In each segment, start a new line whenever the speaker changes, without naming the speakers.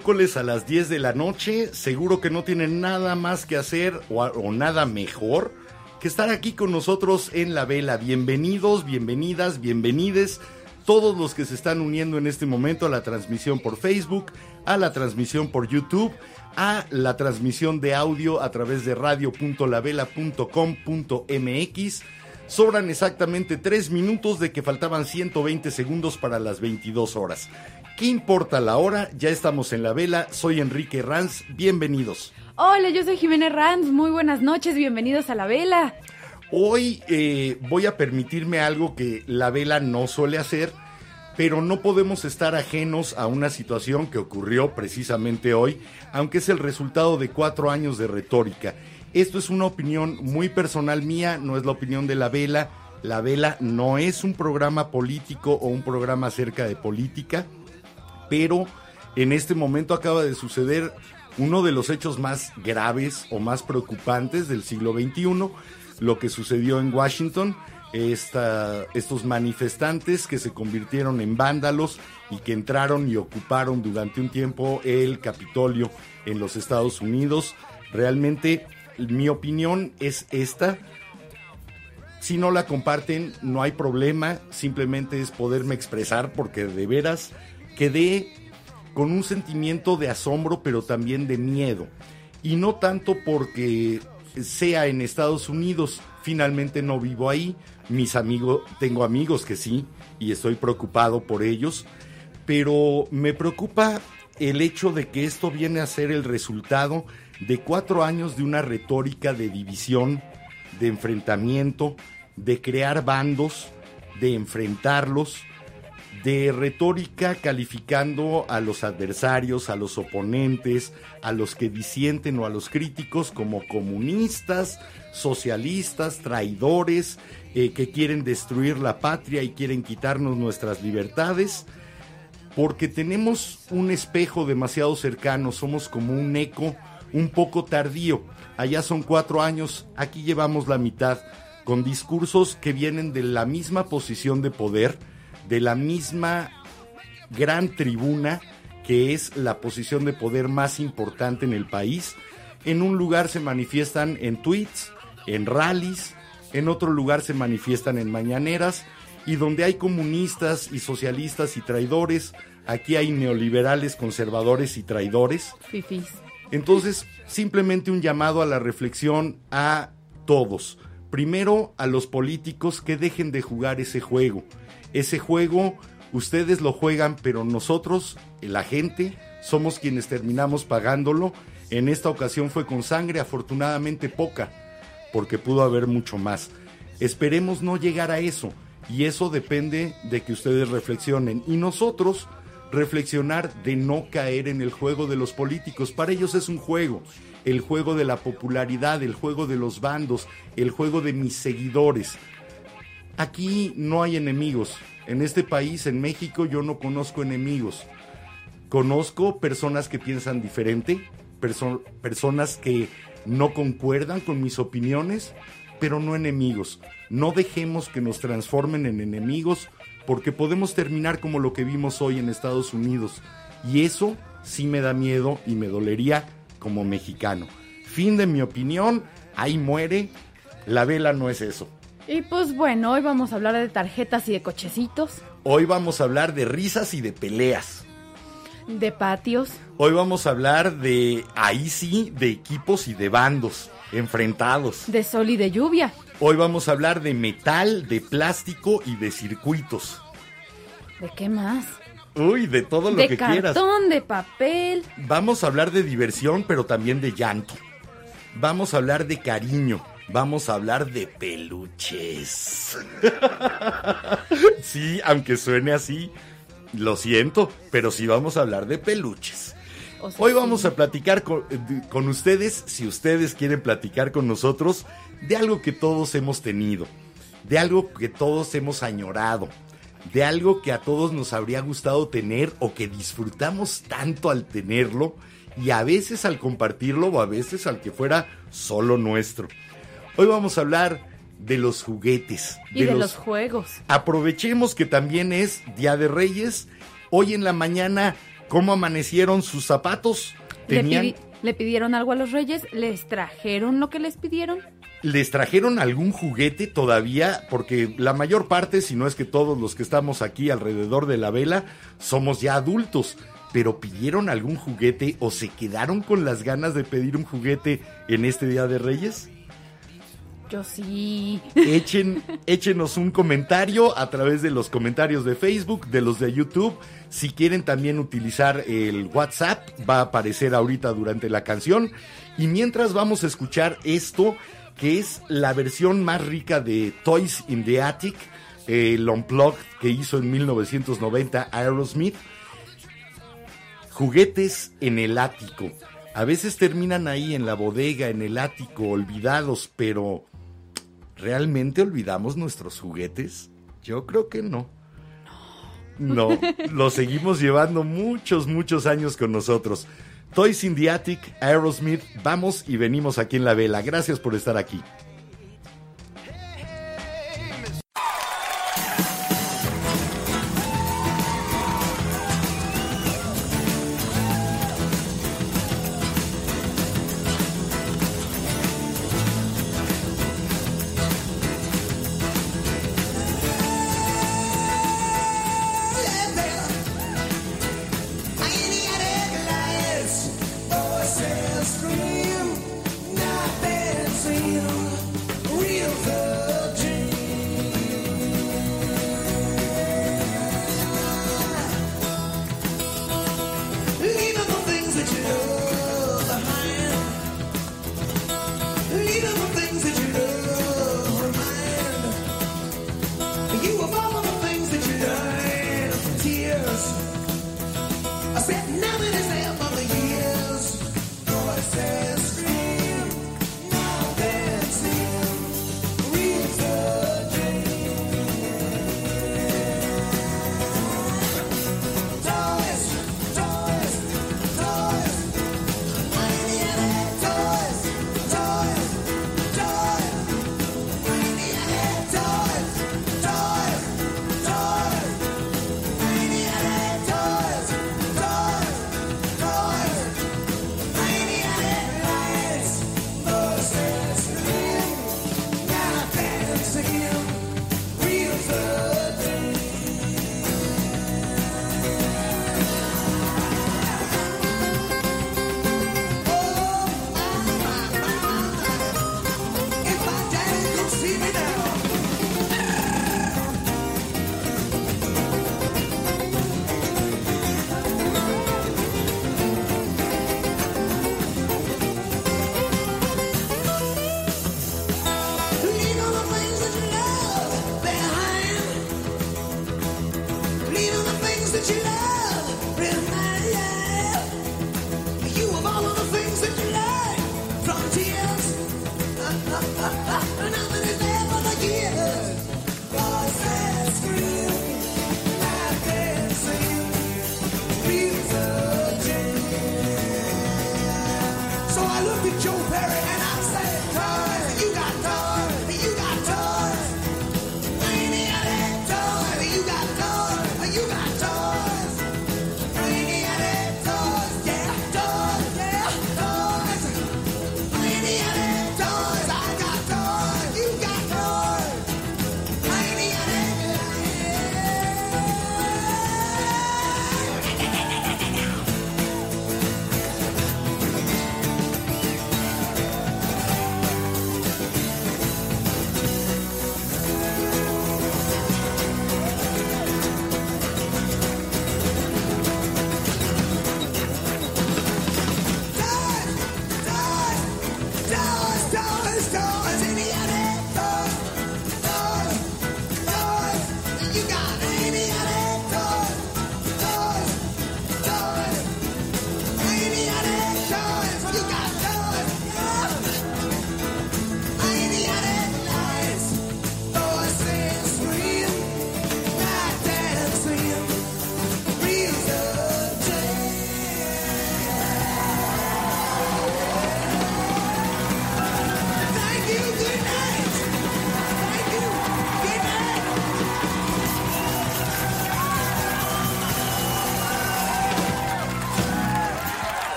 A las 10 de la noche, seguro que no tienen nada más que hacer o, nada mejor que estar aquí con nosotros en la vela. Bienvenidos, bienvenidas, bienvenides todos los que se están uniendo en este momento a la transmisión por Facebook, a la transmisión por YouTube, a la transmisión de audio a través de radio.lavela.com.mx. Sobran exactamente 3 minutos de que faltaban 120 segundos para las 22 horas. ¿Qué importa la hora? Ya estamos en la vela. Soy Enrique Ranz. Bienvenidos.
Hola, yo soy Jiménez Ranz. Muy buenas noches. Bienvenidos a la vela.
Hoy eh, voy a permitirme algo que la vela no suele hacer, pero no podemos estar ajenos a una situación que ocurrió precisamente hoy, aunque es el resultado de cuatro años de retórica. Esto es una opinión muy personal mía, no es la opinión de la vela. La vela no es un programa político o un programa acerca de política pero en este momento acaba de suceder uno de los hechos más graves o más preocupantes del siglo XXI, lo que sucedió en Washington, estos manifestantes que se convirtieron en vándalos y que entraron y ocuparon durante un tiempo el Capitolio en los Estados Unidos. Realmente mi opinión es esta. Si no la comparten, no hay problema, simplemente es poderme expresar porque de veras quedé con un sentimiento de asombro, pero también de miedo. Y no tanto porque sea en Estados Unidos, finalmente no vivo ahí, mis amigos, tengo amigos que sí, y estoy preocupado por ellos, pero me preocupa el hecho de que esto viene a ser el resultado de cuatro años de una retórica de división, de enfrentamiento, de crear bandos, de enfrentarlos, de retórica calificando a los adversarios, a los oponentes, a los que disienten o a los críticos como comunistas, socialistas, traidores, eh, que quieren destruir la patria y quieren quitarnos nuestras libertades, porque tenemos un espejo demasiado cercano, somos como un eco un poco tardío. Allá son cuatro años, aquí llevamos la mitad, con discursos que vienen de la misma posición de poder, de la misma gran tribuna que es la posición de poder más importante en el país. En un lugar se manifiestan en tweets, en rallies, en otro lugar se manifiestan en mañaneras y donde hay comunistas y socialistas y traidores, aquí hay neoliberales, conservadores y traidores. Entonces, simplemente un llamado a la reflexión a todos. Primero, a los políticos que dejen de jugar ese juego ese juego ustedes lo juegan, pero nosotros, la gente, somos quienes terminamos pagándolo. En esta ocasión fue con sangre, afortunadamente poca, porque pudo haber mucho más. Esperemos no llegar a eso, y eso depende de que ustedes reflexionen. Y nosotros reflexionar de no caer en el juego de los políticos. Para ellos es un juego, el juego de la popularidad, el juego de los bandos, el juego de mis seguidores. Aquí no hay enemigos. En este país, en México, yo no conozco enemigos. Conozco personas que piensan diferente, personas que no concuerdan con mis opiniones, pero no enemigos. No dejemos que nos transformen en enemigos porque podemos terminar como lo que vimos hoy en Estados Unidos. Y eso sí me da miedo y me dolería como mexicano. Fin de mi opinión, ahí muere. La vela no es eso.
Y pues bueno, hoy vamos a hablar de tarjetas y de cochecitos.
Hoy vamos a hablar de risas y de peleas.
De patios.
Hoy vamos a hablar de, ahí sí, de equipos y de bandos enfrentados.
De sol y de lluvia.
Hoy vamos a hablar de metal, de plástico y de circuitos.
¿De qué más?
Uy, de todo lo
de
que
cartón,
quieras.
de papel.
Vamos a hablar de diversión, pero también de llanto. Vamos a hablar de cariño. Vamos a hablar de peluches. sí, aunque suene así, lo siento, pero sí vamos a hablar de peluches.
O sea,
Hoy
sí.
vamos a platicar con, de- con ustedes, si ustedes quieren platicar con nosotros, de algo que todos hemos tenido, de algo que todos hemos añorado, de algo que a todos nos habría gustado tener o que disfrutamos tanto al tenerlo y a veces al compartirlo o a veces al que fuera solo nuestro. Hoy vamos a hablar de los juguetes.
Y de los juegos.
Aprovechemos que también es Día de Reyes. Hoy en la mañana, ¿cómo amanecieron sus zapatos?
Le,
¿Tenían,
pidi- le pidieron algo a los reyes, les trajeron lo que les pidieron.
¿Les trajeron algún juguete todavía? Porque la mayor parte, si no es que todos los que estamos aquí alrededor de la vela, somos ya adultos. Pero pidieron algún juguete o se quedaron con las ganas de pedir un juguete en este Día de Reyes?
Yo sí.
Echen, échenos un comentario a través de los comentarios de Facebook, de los de YouTube. Si quieren también utilizar el WhatsApp, va a aparecer ahorita durante la canción. Y mientras vamos a escuchar esto, que es la versión más rica de Toys in the Attic, el Unplugged que hizo en 1990 Aerosmith. Juguetes en el ático. A veces terminan ahí en la bodega, en el ático, olvidados, pero ¿Realmente olvidamos nuestros juguetes? Yo creo que no. No, los seguimos llevando muchos, muchos años con nosotros. Toys in the Attic, Aerosmith, vamos y venimos aquí en la vela. Gracias por estar aquí.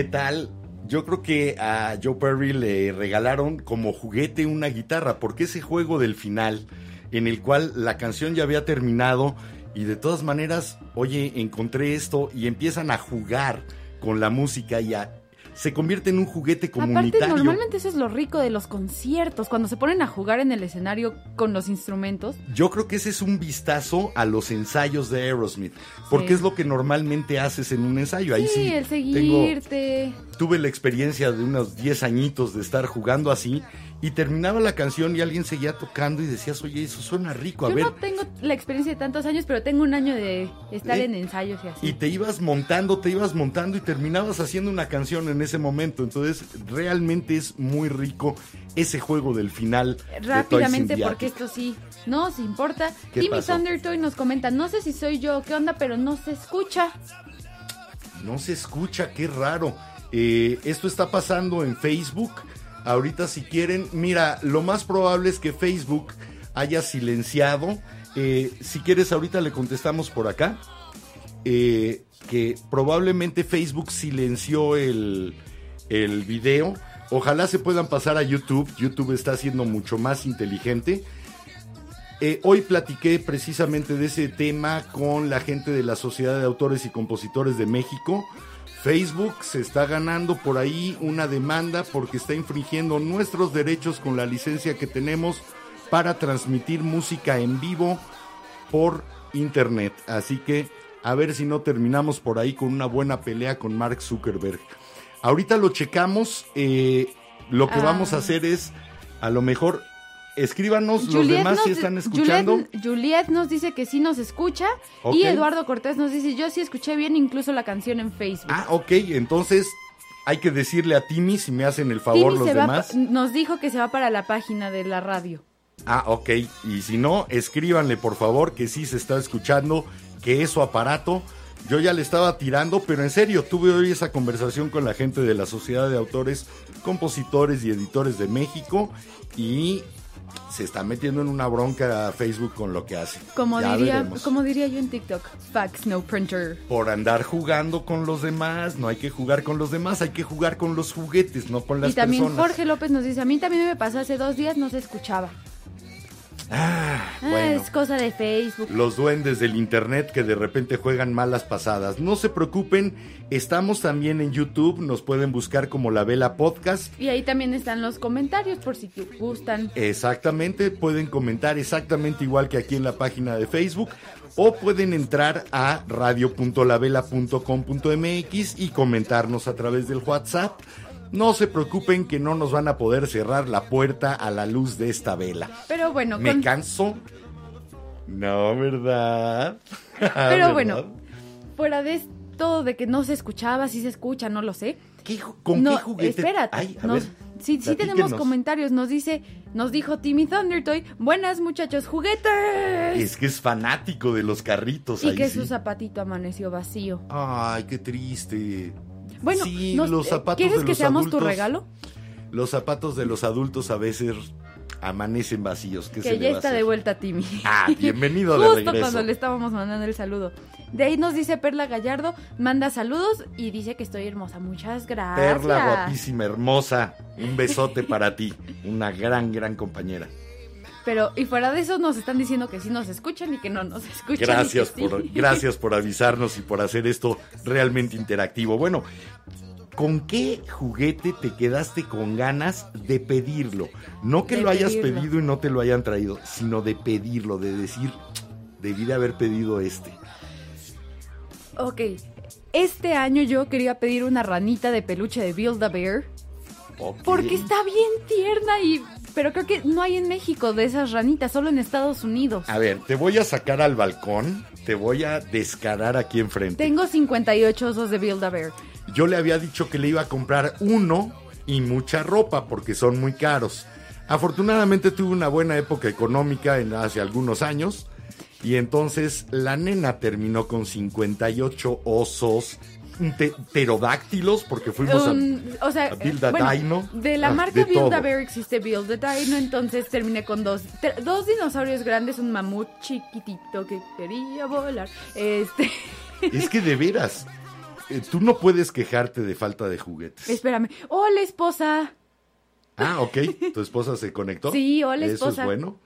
¿Qué tal? Yo creo que a Joe Perry le regalaron como juguete una guitarra, porque ese juego del final, en el cual la canción ya había terminado y de todas maneras, oye, encontré esto y empiezan a jugar con la música y a- se convierte en un juguete
Aparte,
comunitario.
normalmente eso es lo rico de los conciertos, cuando se ponen a jugar en el escenario con los instrumentos.
Yo creo que ese es un vistazo a los ensayos de Aerosmith, porque
Sí.
es lo que normalmente haces en un ensayo. Ahí sí,
sí, el
tengo-
seguirte.
Tuve la experiencia de unos 10 añitos de estar jugando así y terminaba la canción y alguien seguía tocando y decías, oye, eso suena rico, a
Yo
ver.
no tengo la experiencia de tantos años, pero tengo un año de estar
¿Eh?
en ensayos y así.
Y te ibas montando, te ibas montando y terminabas haciendo una canción en ese momento. Entonces, realmente es muy rico ese juego del final.
Rápidamente, porque esto sí nos importa.
¿Qué
Timmy
pasó?
Thundertoy nos comenta, no sé si soy yo, qué onda, pero no se escucha.
No se escucha, qué raro. Eh, esto está pasando en Facebook. Ahorita si quieren, mira, lo más probable es que Facebook haya silenciado. Eh, si quieres, ahorita le contestamos por acá. eh, que probablemente Facebook silenció el, el video. Ojalá se puedan pasar a YouTube. YouTube está siendo mucho más inteligente. Hoy platiqué precisamente de ese tema con la gente de la Sociedad de Autores y Compositores de México. Facebook se está ganando por ahí una demanda porque está infringiendo nuestros derechos con la licencia que tenemos para transmitir música en vivo por internet. Así que a ver si no terminamos por ahí con una buena pelea con Mark Zuckerberg. Ahorita lo checamos. eh, lo que
Ah.
vamos a hacer es, a lo mejor, escríbanos los demás
nos
si están escuchando.
Juliet, Juliet nos dice que sí nos escucha. Y Eduardo Cortés nos dice, yo sí escuché bien incluso la canción en Facebook.
Ah, ok, entonces hay que decirle a Timmy si me hacen el favor
Timmy
los
va
demás.
pa- nos dijo que se va para la página de la radio.
Ah, ok. Y si no, escríbanle por favor que sí se está escuchando, que es su aparato. Yo ya le estaba tirando, pero en serio, tuve hoy esa conversación con la gente de la Sociedad de Autores, Compositores y Editores de México y se está metiendo en una bronca a Facebook con lo que hace.
Como
Ya
diría,
veremos.
como diría yo en TikTok, fax no printer.
Por andar jugando con los demás, no hay que jugar con los demás, hay que jugar con los juguetes, no con las
y también
personas.
Jorge López nos dice, a mí también me pasó hace dos días, no se escuchaba.
Ah,
Ah,
bueno.
es cosa de Facebook.
los duendes del internet que de repente juegan malas pasadas. No se preocupen, estamos también en YouTube, nos pueden buscar como La Vela Podcast.
Y ahí también están los comentarios por si te gustan.
Exactamente, pueden comentar exactamente igual que aquí en la página de Facebook o pueden entrar a radio.lavela.com.mx y comentarnos a través del WhatsApp. No se preocupen que no nos van a poder cerrar la puerta a la luz de esta vela.
Pero bueno,
¿Me
con-
canso? No, ¿verdad?
pero
¿Verdad?
bueno, fuera de todo de que no se escuchaba, si se escucha, no lo sé.
¿Qué ¿Con
no,
qué juguete?
espérate.
Ay, a
nos-
ver,
sí, sí tenemos comentarios. Nos dice, nos dijo Timmy Thundertoy, buenas muchachos, juguetes.
Es que es fanático de los carritos.
y
ahí
que
sí.
su zapatito amaneció vacío.
Ay, qué triste.
Bueno,
sí,
nos-
los
eh,
zapatos
¿quieres
de
que
los
seamos
adultos,
tu regalo?
Los zapatos de los adultos a veces amanecen vacíos. ¿Qué se
Que
le
ya
a
está
hacer?
de vuelta Timmy.
Ah, bienvenido de
Justo
regreso.
cuando le estábamos mandando el saludo. De ahí nos dice Perla Gallardo, manda saludos y dice que estoy hermosa. Muchas gracias.
Perla, guapísima, hermosa. Un besote para ti. Una gran, gran compañera.
Pero, y fuera de eso, nos están diciendo que sí nos escuchan y que no nos escuchan.
Gracias
sí.
por, gracias por avisarnos y por hacer esto realmente interactivo. Bueno, ¿con qué juguete te quedaste con ganas de pedirlo? No que
De
lo hayas
pedirlo.
pedido y no te lo hayan traído, sino de pedirlo, de decir, debí de haber pedido este.
Ok, este año yo quería pedir una ranita de peluche de Build a Bear. Porque está bien tierna y... Pero creo que no hay en México de esas ranitas, solo en Estados Unidos.
A ver, te voy a sacar al balcón, te voy a descarar aquí enfrente.
Tengo 58 osos de Build a Bear.
Yo le había dicho que le iba a comprar uno y mucha ropa porque son muy caros. Afortunadamente tuve una buena época económica en hace algunos años y entonces la nena terminó con 58 osos pterodáctilos porque fuimos a...
O sea,
a Build a
bueno,
Dino.
de la
Ah,
marca Build a. Bear existe Build a Dino, entonces terminé con dos, dos dinosaurios grandes, un mamut chiquitito que quería volar. Este,
Es que de veras, eh, tú no puedes quejarte de falta de juguetes.
Espérame. Hola, esposa.
Ah, ok. ¿Tu esposa se conectó?
Sí, hola,
Eso
esposa.
es bueno.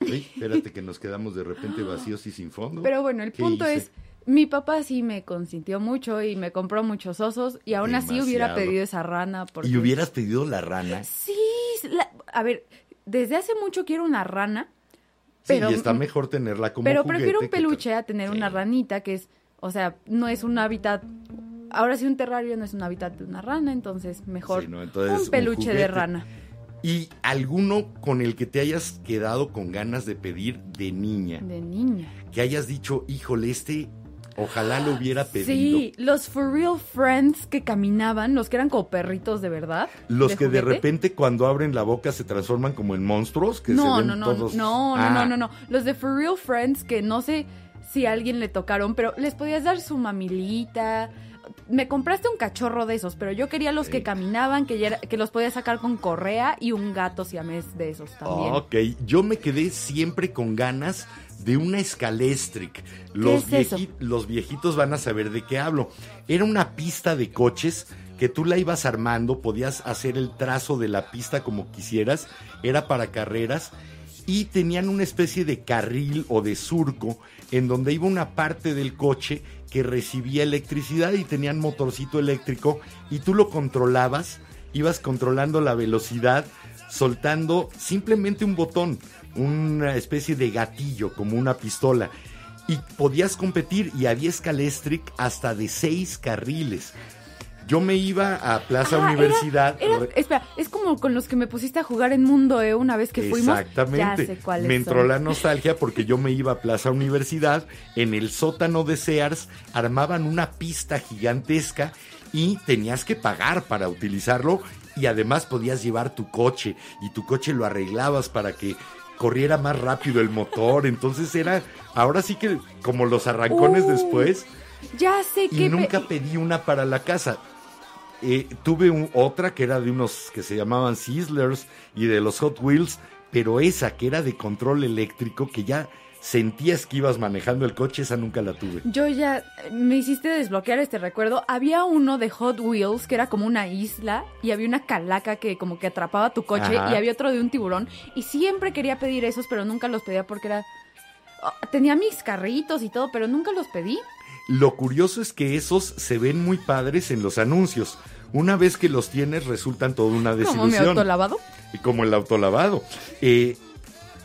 Ey, espérate que nos quedamos de repente vacíos y sin fondo.
Pero bueno, el
¿Qué
punto
hice?
es, mi papá sí me consintió mucho y me compró muchos osos y aún así hubiera pedido esa rana. Porque...
¿Y hubieras pedido la rana?
Sí, la- a ver, desde hace mucho quiero una rana,
Sí,
pero,
y está mejor tenerla como
pero prefiero un peluche a tener
Sí.
una ranita que es, o sea, no es un hábitat... Ahora sí un terrario no es un hábitat de una rana, entonces mejor
Sí, no, entonces,
un
un
peluche de rana.
¿Y alguno con el que te hayas quedado con ganas de pedir de niña?
De niña.
Que hayas dicho, híjole, este, ojalá lo hubiera pedido.
Sí, los For Real Friends que caminaban, los que eran como perritos de verdad.
Los que de repente cuando abren la boca se transforman como en monstruos, que
no,
se ven
no, no,
todos...
no, no,
Ah,
no, no, no. Los de For Real Friends que no sé si a alguien le tocaron, pero les podías dar su mamilita. Me compraste un cachorro de esos, pero yo quería los que caminaban, que, ya era- que los podías sacar con correa y un gato siamés de esos también.
Ok, yo me quedé siempre con ganas de una Scalestric. Los,
es eso?
vieji- los viejitos van a saber de qué hablo. Era una pista de coches que tú la ibas armando, podías hacer el trazo de la pista como quisieras, era para carreras y tenían una especie de carril o de surco en donde iba una parte del coche que recibía electricidad y tenían motorcito eléctrico y tú lo controlabas, ibas controlando la velocidad, soltando simplemente un botón, una especie de gatillo como una pistola y podías competir y había Scalestric hasta de seis carriles. Yo me iba a Plaza
Ah,
Universidad.
era- espera, es como con los que me pusiste a jugar en Mundo E una vez que fuimos.
Exactamente.
Sé cuáles
me entró
son.
la nostalgia porque yo me iba a Plaza Universidad, en el sótano de Sears armaban una pista gigantesca y tenías que pagar para utilizarlo y además podías llevar tu coche y tu coche lo arreglabas para que corriera más rápido el motor, entonces era ahora sí que como los arrancones
Uh,
después
Ya sé
y
que.
nunca pedí una para la casa. Eh, tuve un- otra que era de unos que se llamaban Sizzlers y de los Hot Wheels, pero esa que era de control eléctrico, que ya sentías que ibas manejando el coche, esa nunca la tuve.
Yo ya me hiciste desbloquear este recuerdo. Había uno de Hot Wheels que era como una isla y había una calaca que como que atrapaba tu coche
Ajá.
y había otro de un tiburón y siempre quería pedir esos, pero nunca los pedía porque era oh, tenía mis carritos y todo, pero nunca los pedí.
Lo curioso es que esos se ven muy padres en los anuncios. Una vez que los tienes, resultan toda una
Como mi
desilusión.
autolavado.
Y como el autolavado. Eh,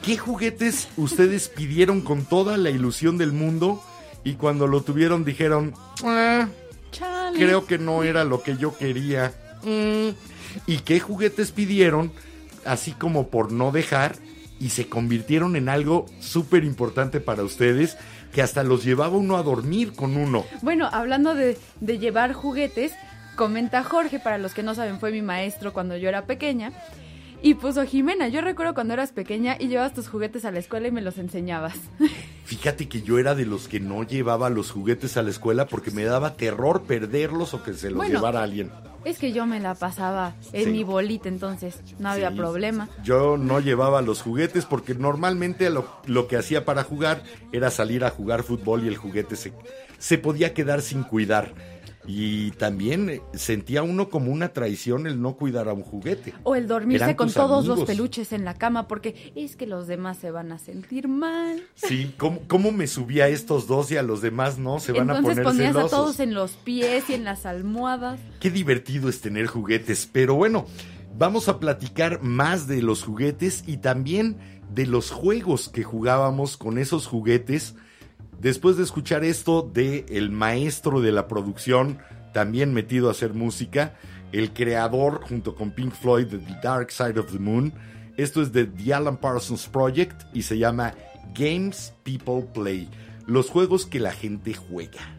¿Qué juguetes ustedes pidieron con toda la ilusión del mundo y cuando lo tuvieron dijeron, "Ah, creo que no era lo que yo quería. Mm. ¿Y qué juguetes pidieron? Así como por no dejar y se convirtieron en algo súper importante para ustedes que hasta los llevaba uno a dormir con uno.
Bueno, hablando de, de llevar juguetes, comenta Jorge, para los que no saben, fue mi maestro cuando yo era pequeña. Y puso Jimena, yo recuerdo cuando eras pequeña y llevabas tus juguetes a la escuela y me los enseñabas.
Fíjate que yo era de los que no llevaba los juguetes a la escuela porque me daba terror perderlos o que se los
Bueno.
llevara alguien.
Es que yo me la pasaba en
Sí.
mi bolita, entonces no había
Sí.
problema.
Yo no llevaba los juguetes porque normalmente lo, lo que hacía para jugar era salir a jugar fútbol y el juguete se, se podía quedar sin cuidar. Y también eh, sentía uno como una traición el no cuidar a un juguete.
O el dormirse
Eran
con todos los peluches en la cama, porque es que los demás se van a sentir mal.
Sí, ¿cómo, cómo me subía a estos dos y a los demás no? Se van a poner
ponías
celosos.
a todos en los pies y en las almohadas.
Qué divertido es tener juguetes, pero bueno, vamos a platicar más de los juguetes y también de los juegos que jugábamos con esos juguetes. Después de escuchar esto de el maestro de la producción, también metido a hacer música, el creador junto con Pink Floyd de The Dark Side of the Moon. Esto es de The Alan Parsons Project y se llama Games People Play, los juegos que la gente juega.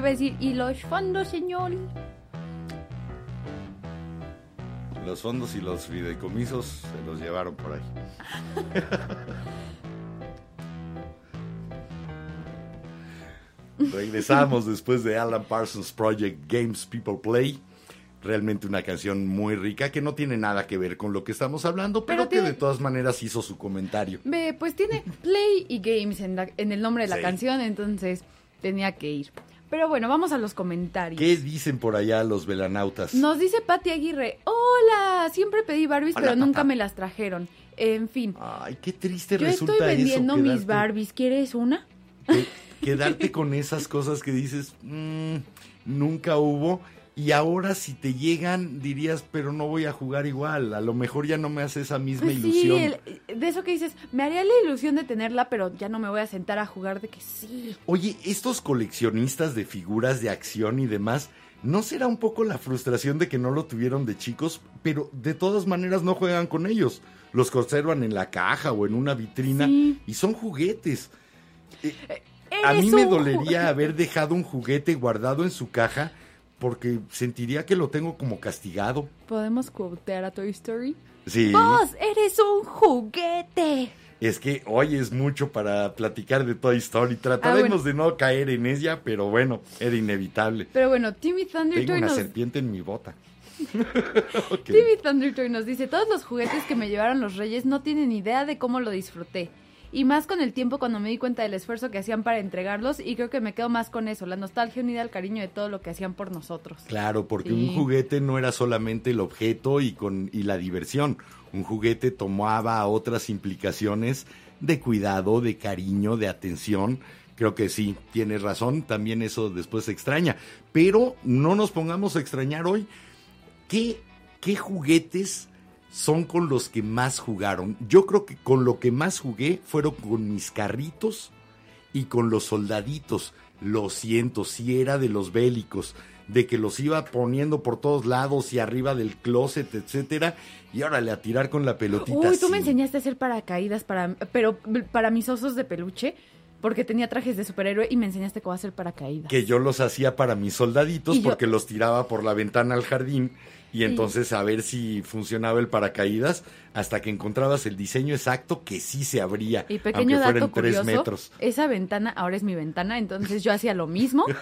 Iba a decir, ¿y los fondos, señor?
Los fondos y los fideicomisos se los llevaron por ahí. Regresamos después de Alan Parsons Project Games People Play. Realmente una canción muy rica que no tiene nada que ver con lo que estamos hablando, pero,
Pero
que de todas maneras hizo su comentario.
Ve, pues tiene Play y Games en, la- en el nombre de la
Sí.
canción, entonces tenía que ir. Pero bueno, vamos a los comentarios.
¿Qué dicen por allá los velanautas?
Nos dice Patti Aguirre, hola, siempre pedí Barbies,
Hola,
pero nunca me las trajeron. En fin,
Ay, qué triste
yo
resulta
estoy vendiendo
eso.
mis
quedarte-
Barbies, ¿quieres una?
que- quedarte con esas cosas que dices, "Mm, nunca hubo. Y ahora si te llegan, dirías, pero no voy a jugar igual. A lo mejor ya no me hace esa misma
Pues
ilusión.
sí, el- de eso que dices, me haría la ilusión de tenerla, pero ya no me voy a sentar a jugar de que sí.
Oye, estos coleccionistas de figuras de acción y demás, ¿no será un poco la frustración de que no lo tuvieron de chicos? Pero de todas maneras no juegan con ellos. Los conservan en la caja o en una vitrina
Sí.
y son juguetes. A
Eres
mí me dolería haber dejado un juguete guardado en su caja porque sentiría que lo tengo como castigado.
¿Podemos quotear a Toy Story?
Sí.
¡Vos eres un juguete!
Es que hoy es mucho para platicar de Toy Story. Trataremos
Ah, bueno.
de no caer en ella, pero bueno, era inevitable.
Pero bueno, Timmy
Tengo
Thundertoy
una
nos...
serpiente en mi bota.
Timmy Thundertoy nos dice, todos los juguetes que me llevaron los reyes no tienen idea de cómo lo disfruté. Y más con el tiempo cuando me di cuenta del esfuerzo que hacían para entregarlos y creo que me quedo más con eso, la nostalgia unida al cariño de todo lo que hacían por nosotros.
Claro, porque
Sí.
un juguete no era solamente el objeto y con y la diversión. Un juguete tomaba otras implicaciones de cuidado, de cariño, de atención. Creo que sí, tienes razón, también eso después se extraña. Pero no nos pongamos a extrañar hoy. ¿Qué, qué juguetes son con los que más jugaron? Yo creo que con lo que más jugué fueron con mis carritos y con los soldaditos. Lo siento, si era de los bélicos, de que los iba poniendo por todos lados y arriba del closet, etcétera, y órale a tirar con la pelotita.
Uy, tú me enseñaste a hacer paracaídas para, pero para mis osos de peluche, porque tenía trajes de superhéroe y me enseñaste cómo hacer paracaídas.
que yo los hacía para mis soldaditos
Y yo-
porque los tiraba por la ventana al jardín y entonces a ver si funcionaba el paracaídas hasta que encontrabas el diseño exacto que sí se abría,
Y pequeño
aunque fueran
dato
tres metros.
esa ventana ahora es mi ventana, entonces yo hacía lo mismo.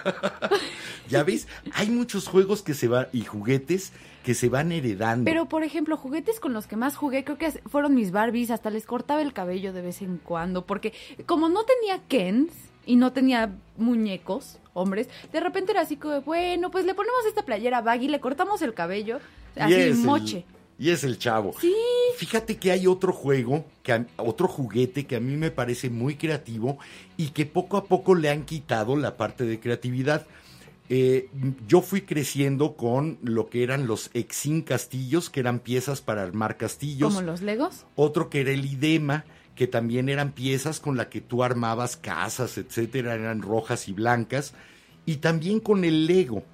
Ya ves, hay muchos juegos que se van y juguetes que se van heredando.
Pero, por ejemplo, juguetes con los que más jugué, creo que fueron mis Barbies, hasta les cortaba el cabello de vez en cuando, porque como no tenía Kens y no tenía muñecos, hombres, de repente era así como, bueno, pues le ponemos esta playera baggy, le cortamos el cabello,
Y
así
es el-
moche.
y es el chavo.
Sí.
Fíjate que hay otro juego, que a- otro juguete que a mí me parece muy creativo y que poco a poco le han quitado la parte de creatividad. Eh, yo fui creciendo con lo que eran los Exin castillos, que eran piezas para armar castillos.
Como los Legos.
Otro que era el idema, que también eran piezas con la que tú armabas casas, etcétera, eran rojas y blancas. Y también con el Lego.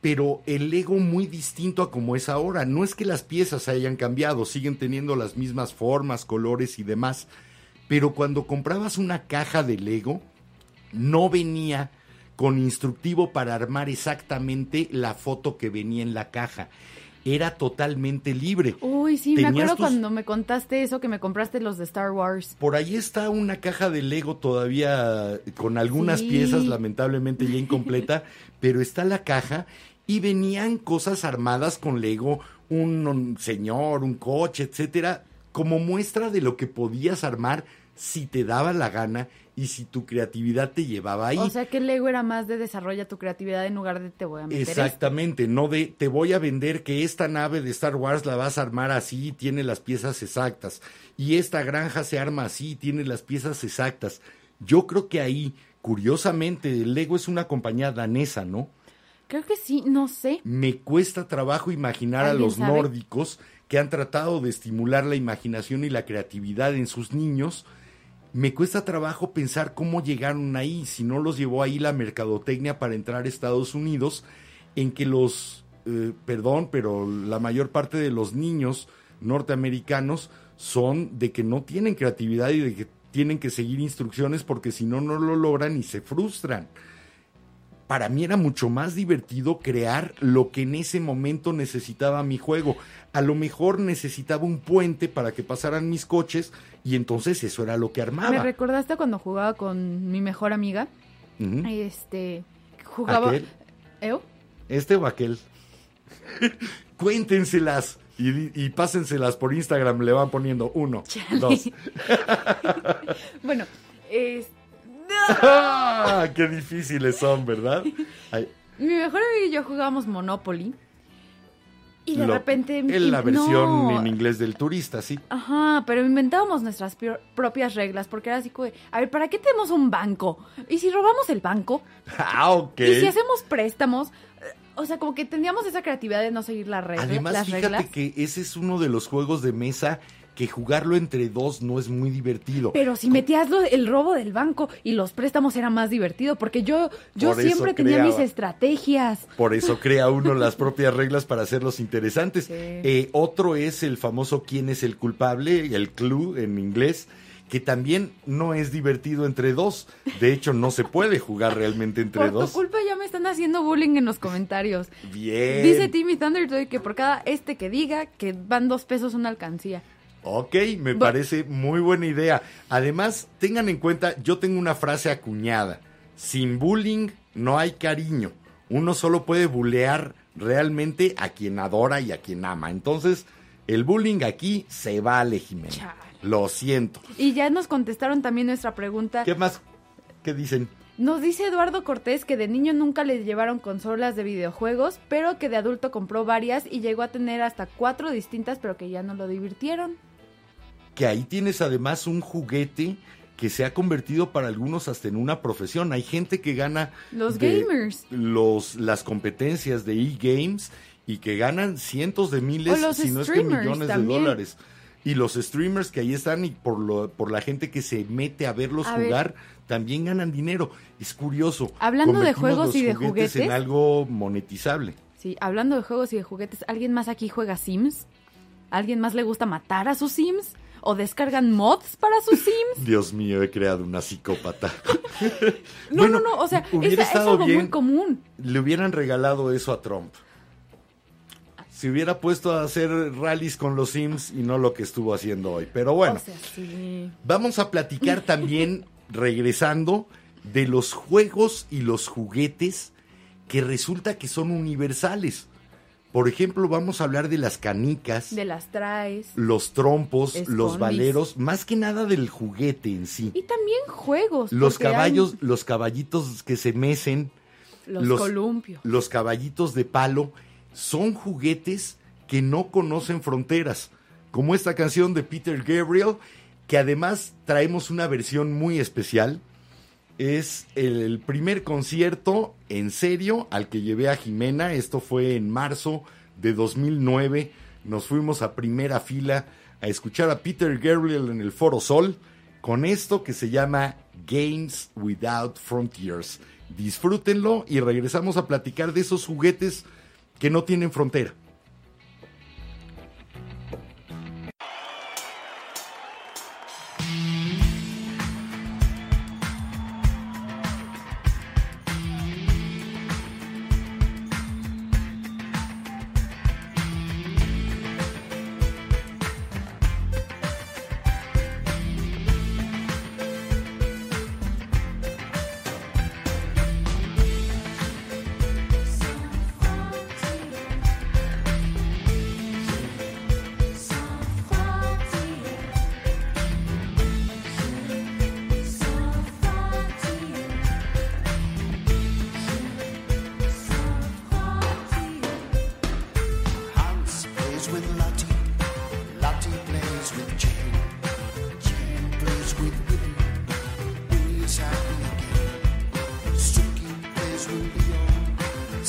Pero el Lego muy distinto a como es ahora. No es que las piezas hayan cambiado, siguen teniendo las mismas formas, colores y demás. Pero cuando comprabas una caja de Lego, no venía con instructivo para armar exactamente la foto que venía en la caja. Era totalmente libre.
Uy, sí, me acuerdo
tus-
cuando me contaste eso, que me compraste los de Star Wars.
Por ahí está una caja de Lego todavía con algunas
Sí.
piezas, lamentablemente ya incompleta, pero está la caja y venían cosas armadas con Lego, un, un señor, un coche, etcétera, como muestra de lo que podías armar si te daba la gana y si tu creatividad te llevaba ahí.
O sea que el Lego era más de desarrolla tu creatividad en lugar de te voy a meter esto.
Exactamente, no de te voy a vender que esta nave de Star Wars la vas a armar así, tiene las piezas exactas, y esta granja se arma así, tiene las piezas exactas. Yo creo que ahí, curiosamente, Lego es una compañía danesa, ¿no?
Creo que sí, no sé.
Me cuesta trabajo imaginar a
¿Alguien
los
sabe?
nórdicos que han tratado de estimular la imaginación y la creatividad en sus niños. Me cuesta trabajo pensar cómo llegaron ahí, si no los llevó ahí la mercadotecnia para entrar a Estados Unidos, en que los, eh, perdón, pero la mayor parte de los niños norteamericanos son de que no tienen creatividad y de que tienen que seguir instrucciones porque si no, no lo logran y se frustran. para mí era mucho más divertido crear lo que en ese momento necesitaba mi juego. A lo mejor necesitaba un puente para que pasaran mis coches y entonces eso era lo que
Me
armaba.
recordaste cuando jugaba con mi mejor amiga. Este. Jugaba.
¿Aquel? ¿Este o aquel? Cuéntenselas y, pásenselas por Instagram. Le van poniendo uno,
Chale.
dos.
Bueno, es.
¡Ah! ¡Qué difíciles son, ¿verdad? Ay,
Mi mejor amiga y yo jugábamos Monopoly. Y de
lo-
repente.
En la versión
no.
en inglés del turista, sí.
Ajá, pero inventábamos nuestras propias reglas porque era así como de, a ver, ¿para qué tenemos un banco? ¿Y si robamos el banco?
Ah, ok.
¿Y si hacemos préstamos? O sea, como que teníamos esa creatividad de no seguir la regla,
Además,
las
fíjate
reglas.
que ese es uno de los juegos de mesa que jugarlo entre dos no es muy divertido.
Pero si metías lo- el robo del banco y los préstamos era más divertido porque yo, yo
Por
siempre tenía mis estrategias.
Por eso crea uno las propias reglas para hacerlos interesantes.
Sí.
Eh, otro es el famoso quién es el culpable, el clue en inglés, que también no es divertido entre dos. De hecho, no se puede jugar realmente entre
Por
dos.
tu culpa ya me están haciendo bullying en los comentarios.
Bien.
Dice Timmy Thundertoy que por cada este que diga que van dos pesos una alcancía.
Ok, me
Bu-
parece muy buena idea. Además, tengan en cuenta, yo tengo una frase acuñada. Sin bullying no hay cariño. Uno solo puede bullear realmente a quien adora y a quien ama. Entonces, el bullying aquí se vale, Jimena.
Chale.
Lo siento.
Y ya nos contestaron también nuestra pregunta.
¿Qué más? ¿Qué dicen?
Nos dice Eduardo Cortés que de niño nunca le llevaron consolas de videojuegos, pero que de adulto compró varias y llegó a tener hasta cuatro distintas, pero que ya no lo divirtieron.
Que ahí tienes además un juguete que se ha convertido para algunos hasta en una profesión. Hay gente que gana
Los gamers.
los las competencias de e-games y que ganan cientos de miles, si no es que millones
también.
de dólares. Y los streamers que ahí están y por lo, por la gente que se mete a verlos
A ver.
jugar también ganan dinero. Es curioso.
Hablando de juegos
los
y de
juguetes en
juguetes.
algo monetizable.
Sí, hablando de juegos y de juguetes, ¿alguien más aquí juega Sims? ¿Alguien más le gusta matar a sus Sims? ¿O descargan mods para sus Sims?
Dios mío, he creado una psicópata.
No,
Bueno,
no, no, o sea, es, es algo
bien.
muy común.
le hubieran regalado eso a Trump. Si hubiera puesto a hacer rallies con los Sims y no lo que estuvo haciendo hoy. Pero bueno,
O sea, sí.
vamos a platicar también, regresando, de los juegos y los juguetes que resulta que son universales. Por ejemplo, vamos a hablar de las canicas,
De las traes.
los trompos,
Escondis.
los valeros, más que nada del juguete en sí.
Y también juegos.
Los
hay
caballos, los caballitos que se mecen,
Los,
los-
columpios.
los caballitos de palo son juguetes que no conocen fronteras, como esta canción de Peter Gabriel, que además traemos una versión muy especial. Es el primer concierto en serio al que llevé a Jimena, esto fue en marzo de 2009, nos fuimos a primera fila a escuchar a Peter Gabriel en el Foro Sol con esto que se llama Games Without Frontiers. Disfrútenlo y regresamos a platicar de esos juguetes que no tienen frontera.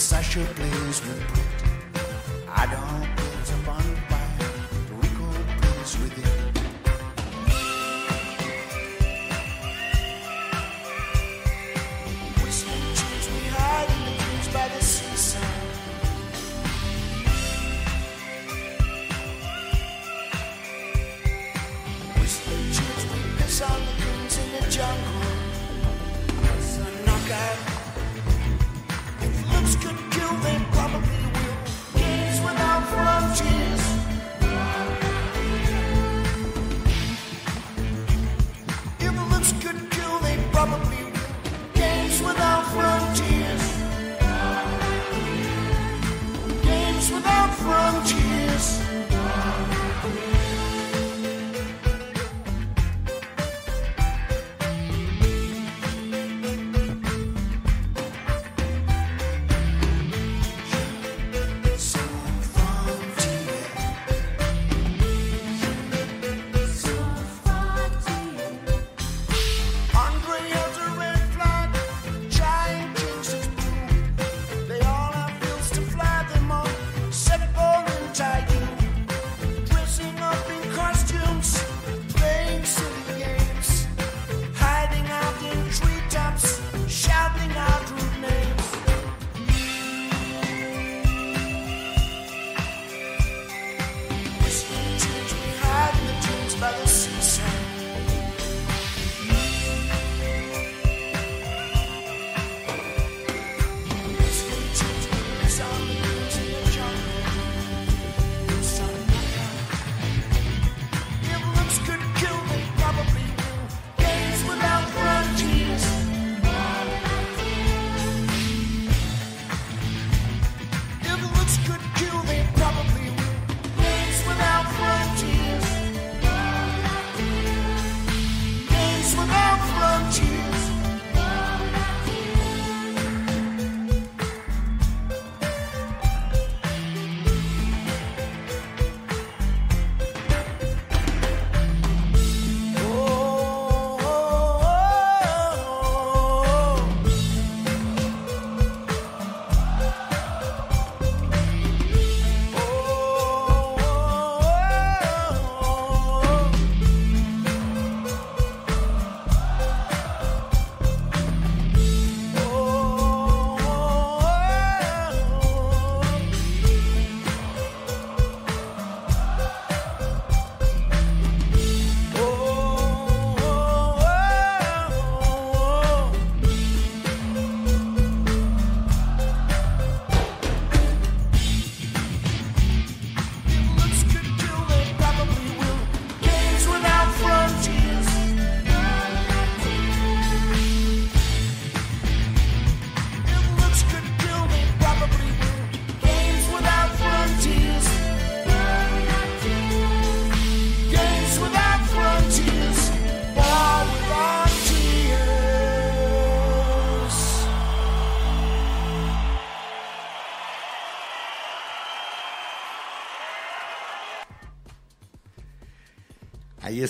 Sasha plays with Pete. I
don't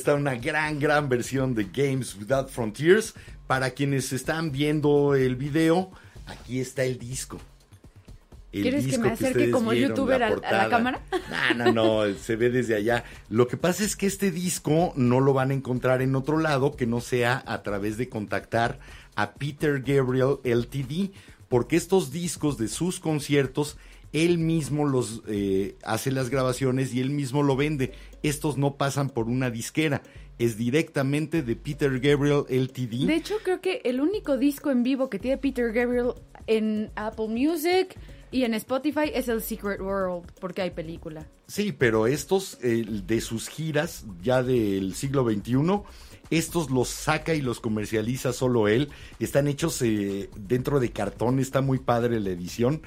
está una gran, gran versión de Games Without Frontiers. Para quienes están viendo el video, aquí está el disco. El
¿Quieres que
disco
me acerque como
vieron,
youtuber a- a la cámara?
No, no, no, se ve desde allá. Lo que pasa es que este disco no lo van a encontrar en otro lado que no sea a través de contactar a Peter Gabriel LTD, porque estos discos de sus conciertos, él mismo los eh, hace las grabaciones y él mismo lo vende. Estos no pasan por una disquera, es directamente de Peter Gabriel LTD.
De hecho, creo que el único disco en vivo que tiene Peter Gabriel en Apple Music y en Spotify es el Secret World, porque hay película.
Sí, pero estos eh, de sus giras ya del siglo XXI, estos los saca y los comercializa solo él. Están hechos eh, dentro de cartón, está muy padre la edición.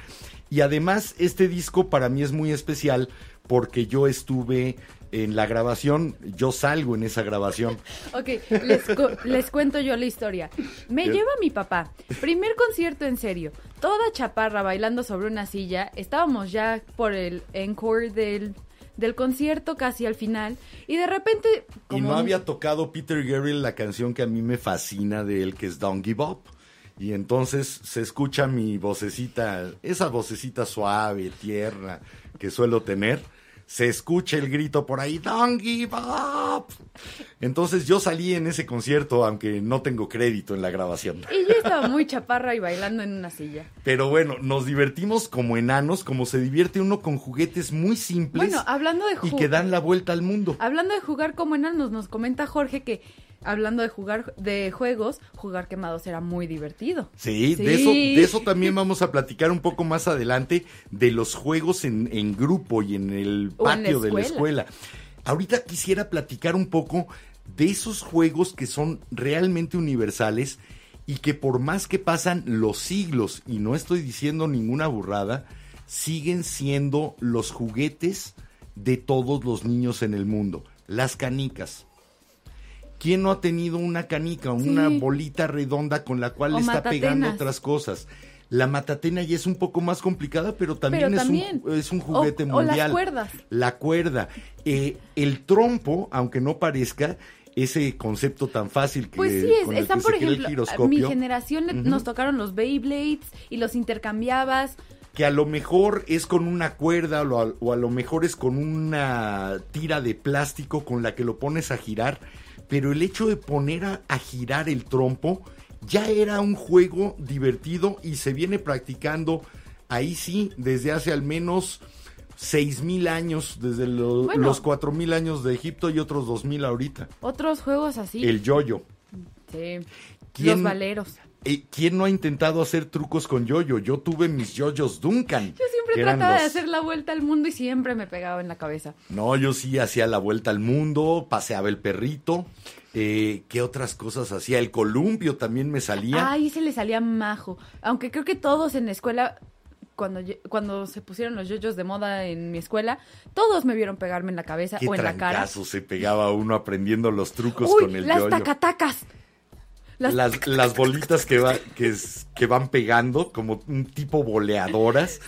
Y además este disco para mí es muy especial porque yo estuve en la grabación, yo salgo en esa grabación.
Ok, les, cu- les cuento yo la historia. Me lleva mi papá. Primer concierto en serio. Toda chaparra bailando sobre una silla. Estábamos ya por el encore del, del concierto, casi al final. Y de repente...
Y no había tocado Peter Gabriel la canción que a mí me fascina de él, que es Don't Give Up. Y entonces se escucha mi vocecita, esa vocecita suave, tierna que suelo tener. Se escucha el grito por ahí, Don't Give Up. Entonces yo salí en ese concierto, aunque no tengo crédito en la grabación.
Y yo estaba muy chaparra y bailando en una silla.
Pero bueno, nos divertimos como enanos, como se divierte uno con juguetes muy simples
Bueno, hablando de
y que dan la vuelta al mundo.
Hablando de jugar como enanos, nos comenta Jorge que hablando de jugar de juegos, jugar quemados era muy divertido.
Sí, De, eso, de eso también vamos a platicar un poco más adelante, de los juegos en, en grupo y en el
O en la
patio de la
escuela.
Ahorita quisiera platicar un poco de esos juegos que son realmente universales y que por más que pasan los siglos, y no estoy diciendo ninguna burrada, siguen siendo los juguetes de todos los niños en el mundo. Las canicas. ¿Quién no ha tenido una canica, una
Sí.
bolita redonda con la cual
O
está pegando otras cosas? La matatena ya es un poco más complicada, pero también,
Pero
es. Un, es un juguete
O- o
mundial.
las cuerdas.
La cuerda. Eh, el trompo, aunque no parezca, ese concepto tan fácil que
Pues sí, es-
con el
están
que
por
se crea el
ejemplo, a mi
giroscopio,
generación nos tocaron los Beyblades y los intercambiabas.
que a lo mejor es con una cuerda o a, o a lo mejor es con una tira de plástico con la que lo pones a girar, pero el hecho de poner a, a girar el trompo ya era un juego divertido y se viene practicando ahí sí desde hace al menos seis mil años, desde lo-
Bueno.
los cuatro mil años de Egipto y otros dos mil ahorita.
Otros juegos así.
El yoyo.
Sí.
¿Quién-
Los valeros.
¿Quién no ha intentado hacer trucos con yoyo? Yo tuve mis yoyos Duncan.
Yo siempre trataba de hacer la vuelta al mundo y siempre me pegaba en la cabeza.
No, yo sí hacía la vuelta al mundo, paseaba el perrito. Eh, ¿Qué otras cosas hacía? El columpio también me salía.
Ahí se le salía majo. Aunque creo que todos en la escuela, cuando, yo- cuando se pusieron los yoyos de moda en mi escuela, todos me vieron pegarme en la cabeza
Qué
o en la cara.
se pegaba uno aprendiendo los trucos
Uy,
con el
las
yoyo.
tacatacas. Las-
las, las bolitas que, va, que, es- que van pegando, como un tipo boleadoras.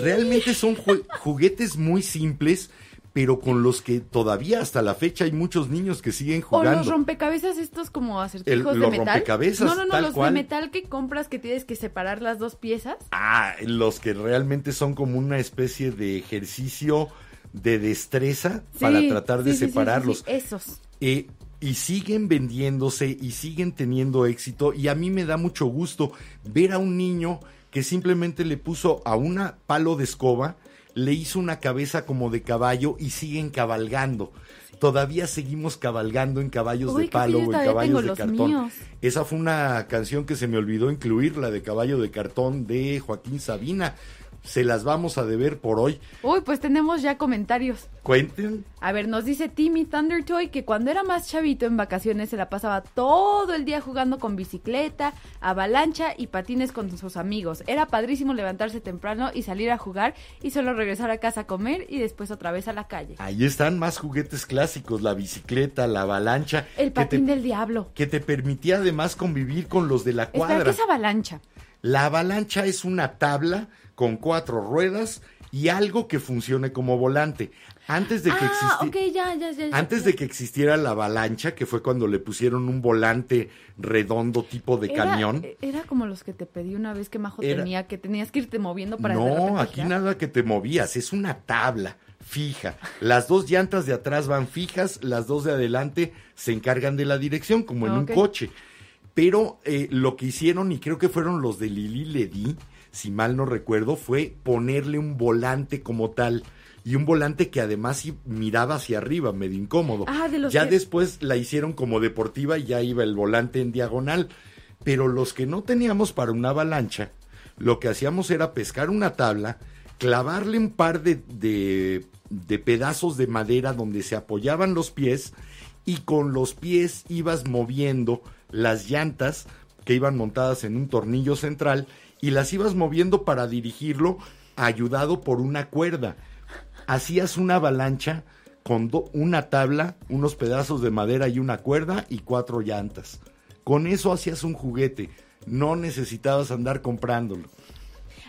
Realmente son ju- juguetes muy simples, pero con los que todavía hasta la fecha hay muchos niños que siguen
O los
jugando.
rompecabezas estos como acertijos
El-
de
los
metal.
rompecabezas,
no, no, no,
tal
los
cual.
de metal que compras que tienes que separar las dos piezas.
Ah, los que realmente son como una especie de ejercicio de destreza para tratar de
sí,
separarlos.
esos.
Eh, y siguen vendiéndose y siguen teniendo éxito y a mí me da mucho gusto ver a un niño que simplemente le puso a una palo de escoba, le hizo una cabeza como de caballo y siguen cabalgando. Todavía seguimos cabalgando en caballos
Uy,
de palo o en caballos de cartón.
míos.
Esa fue una canción que se me olvidó incluir, la de Caballo de Cartón de Joaquín Sabina. Se las vamos a deber por hoy.
Uy, pues tenemos ya comentarios.
Cuenten.
A ver, nos dice Timmy Thundertoy que cuando era más chavito en vacaciones se la pasaba todo el día jugando con bicicleta, avalancha y patines con sus amigos. Era padrísimo levantarse temprano y salir a jugar y solo regresar a casa a comer y después otra vez a la calle.
Ahí están más juguetes clásicos, la bicicleta, la avalancha.
El
te-
patín del diablo.
que te permitía además convivir con los de la cuadra.
¿qué es avalancha?
La avalancha es una tabla con cuatro ruedas y algo que funcione como volante. Antes de que
ah,
existi-
ok, ya, ya, ya.
Antes de que existiera la avalancha, que fue cuando le pusieron un volante redondo tipo de
Era-
cañón.
Era como los que te pedí una vez que Majo
Era-
tenía, que tenías que irte moviendo para
No, aquí
girar.
nada que te movías, es una tabla fija. Las dos llantas de atrás van fijas, las dos de adelante se encargan de la dirección, como en
Ok.
un coche. Pero eh, lo que hicieron, y creo que fueron los de Lili Ledi, si mal no recuerdo, fue ponerle un volante como tal. Y un volante que además miraba hacia arriba, medio incómodo.
Ah, de los
ya
que-
después la hicieron como deportiva y ya iba el volante en diagonal. Pero los que no teníamos para una avalancha, lo que hacíamos era pescar una tabla, clavarle un par de, de, de pedazos de madera donde se apoyaban los pies y con los pies ibas moviendo las llantas que iban montadas en un tornillo central y las ibas moviendo para dirigirlo ayudado por una cuerda. Hacías una avalancha con do- una tabla, unos pedazos de madera y una cuerda y cuatro llantas. Con eso hacías un juguete. No necesitabas andar comprándolo.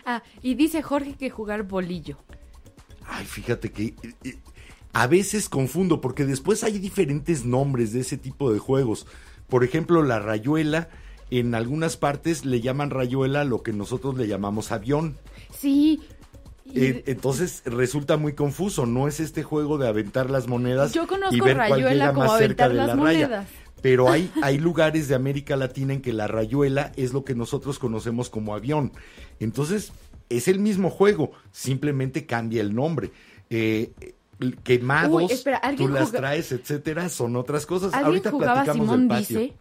Ah, y dice Jorge que jugar bolillo.
Ay, fíjate que eh, eh, a veces confundo porque después hay diferentes nombres de ese tipo de juegos. Por ejemplo, la rayuela, en algunas partes le llaman rayuela a lo que nosotros le llamamos avión.
Sí.
entonces resulta muy confuso. No es este juego de aventar las monedas
Yo conozco
y ver cuál
rayuela
llega
como
más cerca de la raya. Pero hay, hay lugares de América Latina en que la rayuela es lo que nosotros conocemos como avión. Entonces, es el mismo juego, simplemente cambia el nombre. Eh, quemados,
Uy, espera,
tú
¿alguien
las traes, etcétera, son otras cosas.
¿Alguien
Ahorita
jugaba
platicamos
Simón
del patio.
dice?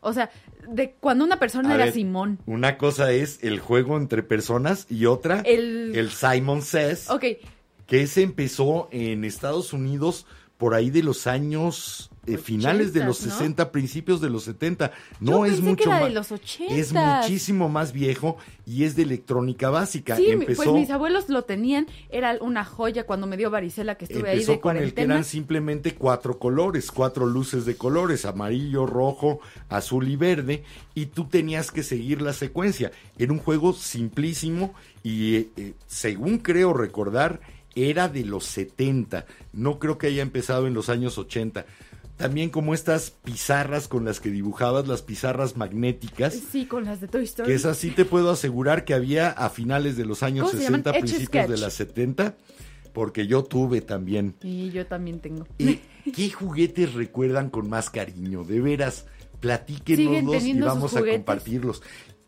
O sea, de cuando una persona
A
era
ver,
Simón.
Una cosa es el juego entre personas y otra
El-
el Simon Says.
Ok,
que ese empezó en Estados Unidos por ahí de los años eh, finales de los
Ochentas, ¿no?
60, principios de los 70. No
Yo
es
pensé que
mucho
era de
más. Es muchísimo más viejo y es de electrónica básica.
sí, mi-
empezó
pues mis abuelos lo tenían. Era una joya cuando me dio varicela que estuve ahí
empezó
de
con el que eran simplemente cuatro colores, cuatro luces de colores, amarillo, rojo, azul y verde, y tú tenías que seguir la secuencia. Era un juego simplísimo y eh, eh, según creo recordar, era de los 70. No creo que haya empezado en los años 80. También como estas pizarras con las que dibujabas, las pizarras magnéticas,
Sí, con las de Toy Story.
que esas sí te puedo asegurar que había a finales de los años
¿Cómo se llaman?
60,
Etch a
principios de las 70, porque yo tuve también.
Y yo también tengo.
¿Y qué juguetes recuerdan con más cariño? De veras, platíquenos y vamos a compartirlos.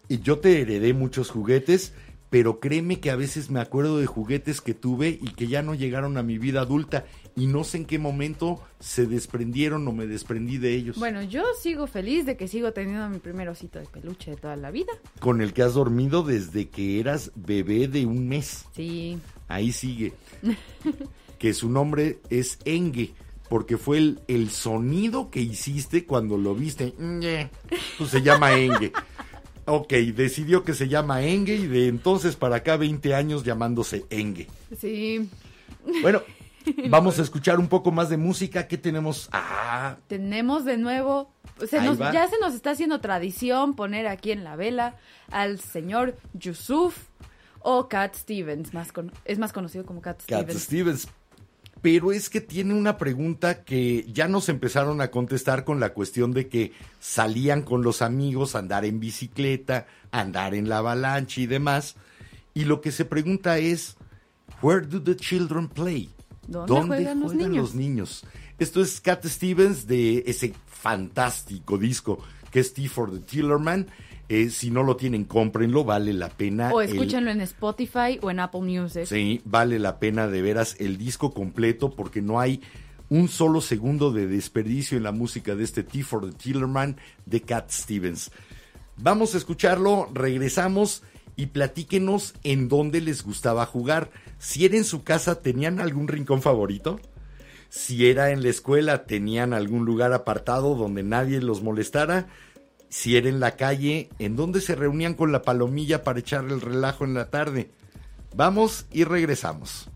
Y yo te heredé muchos juguetes, pero créeme que a veces me acuerdo de juguetes que tuve y que ya no llegaron a mi vida adulta y no sé en qué momento se desprendieron o me desprendí de ellos.
Bueno, yo sigo feliz de que sigo teniendo mi primer osito de peluche de toda la vida.
Con el que has dormido desde que eras bebé de un mes.
Sí.
Ahí sigue. que su nombre es Enge, porque fue el, el sonido que hiciste cuando lo viste. Pues se llama Enge. Ok, decidió que se llama Enge y de entonces para acá 20 años llamándose Enge.
Sí.
Bueno, Vamos a escuchar un poco más de música. ¿Qué tenemos? Ah,
Tenemos de nuevo, se nos- ya se nos está haciendo tradición poner aquí en la vela al señor Yusuf o Cat Stevens, más con- es más conocido como Cat
Cat
Stevens.
Pero es que tiene una pregunta que ya nos empezaron a contestar con la cuestión de que salían con los amigos a andar en bicicleta, a andar en la avalancha y demás. Y lo que se pregunta es, ¿Where do the children play?
¿Dónde juegan los niños?
los niños? Esto es Cat Stevens de ese fantástico disco que es T for the Tillerman. Eh, si no lo tienen, cómprenlo, vale la pena.
O
El-
escúchenlo en Spotify o en Apple Music.
Sí, vale la pena de veras el disco completo porque no hay un solo segundo de desperdicio en la música de este T for the Tillerman de Cat Stevens. Vamos a escucharlo, regresamos y platíquenos en dónde les gustaba jugar. Si era en su casa, ¿tenían algún rincón favorito? Si era en la escuela, ¿tenían algún lugar apartado donde nadie los molestara? Si era en la calle, ¿en dónde se reunían con la palomilla para echar el relajo en la tarde? Vamos y regresamos.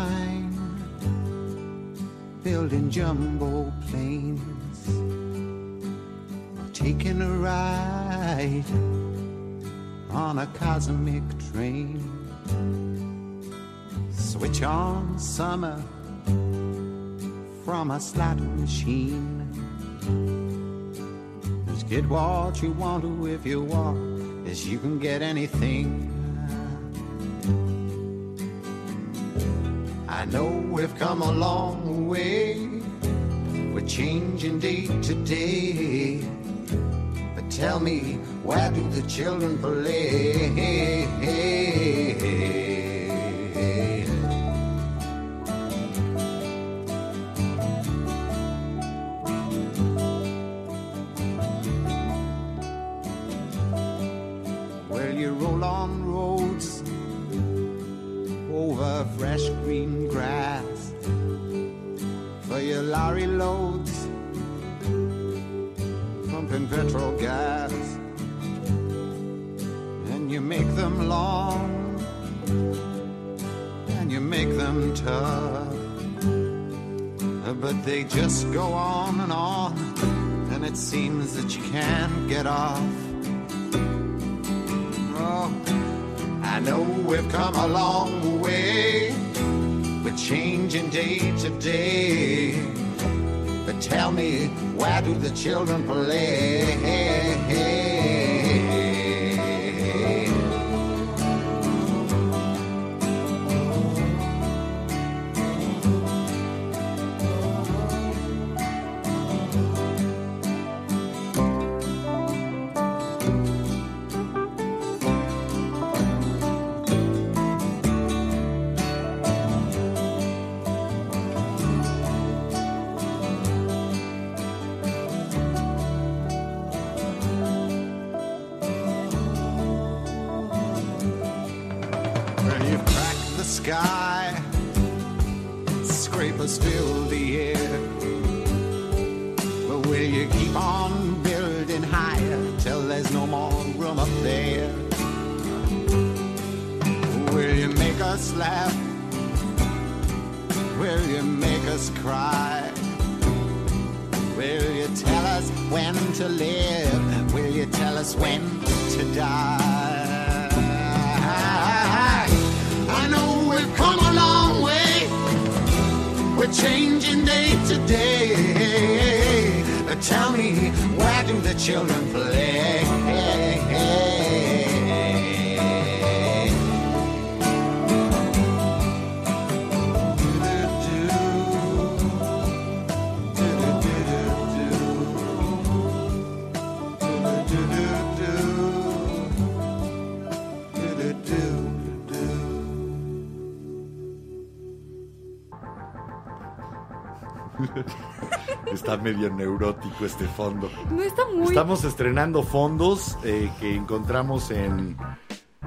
Fine building jumbo planes taking a ride on a cosmic train. Switch on summer from a slot machine. Just get what you want to if you want, as you can get anything. I know we've come a long way. We're changing day to day. But tell me, where do the children play? Just go on and on, and it seems that you can't get off. Oh, I know we've come a long way. We're changing day to day. But tell me, where do the children play? Changing day to day. Tell me, where do the children play?
Está medio neurótico este fondo.
No está muy...
Estamos estrenando fondos eh, que encontramos en,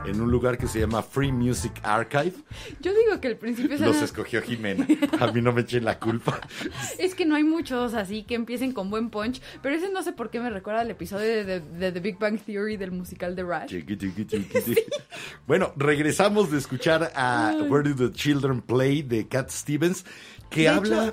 en un lugar que se llama Free Music Archive.
Yo digo que el principio
Los
suena-
escogió Jimena. A mí no me echen la culpa.
Es que no hay muchos así que empiecen con buen punch, pero ese no sé por qué me recuerda al episodio de, de- de The Big Bang Theory del musical de Rush.
Chiqui. Bueno, regresamos de escuchar a Where Do the Children Play de Cat Stevens, que
De hecho,
habla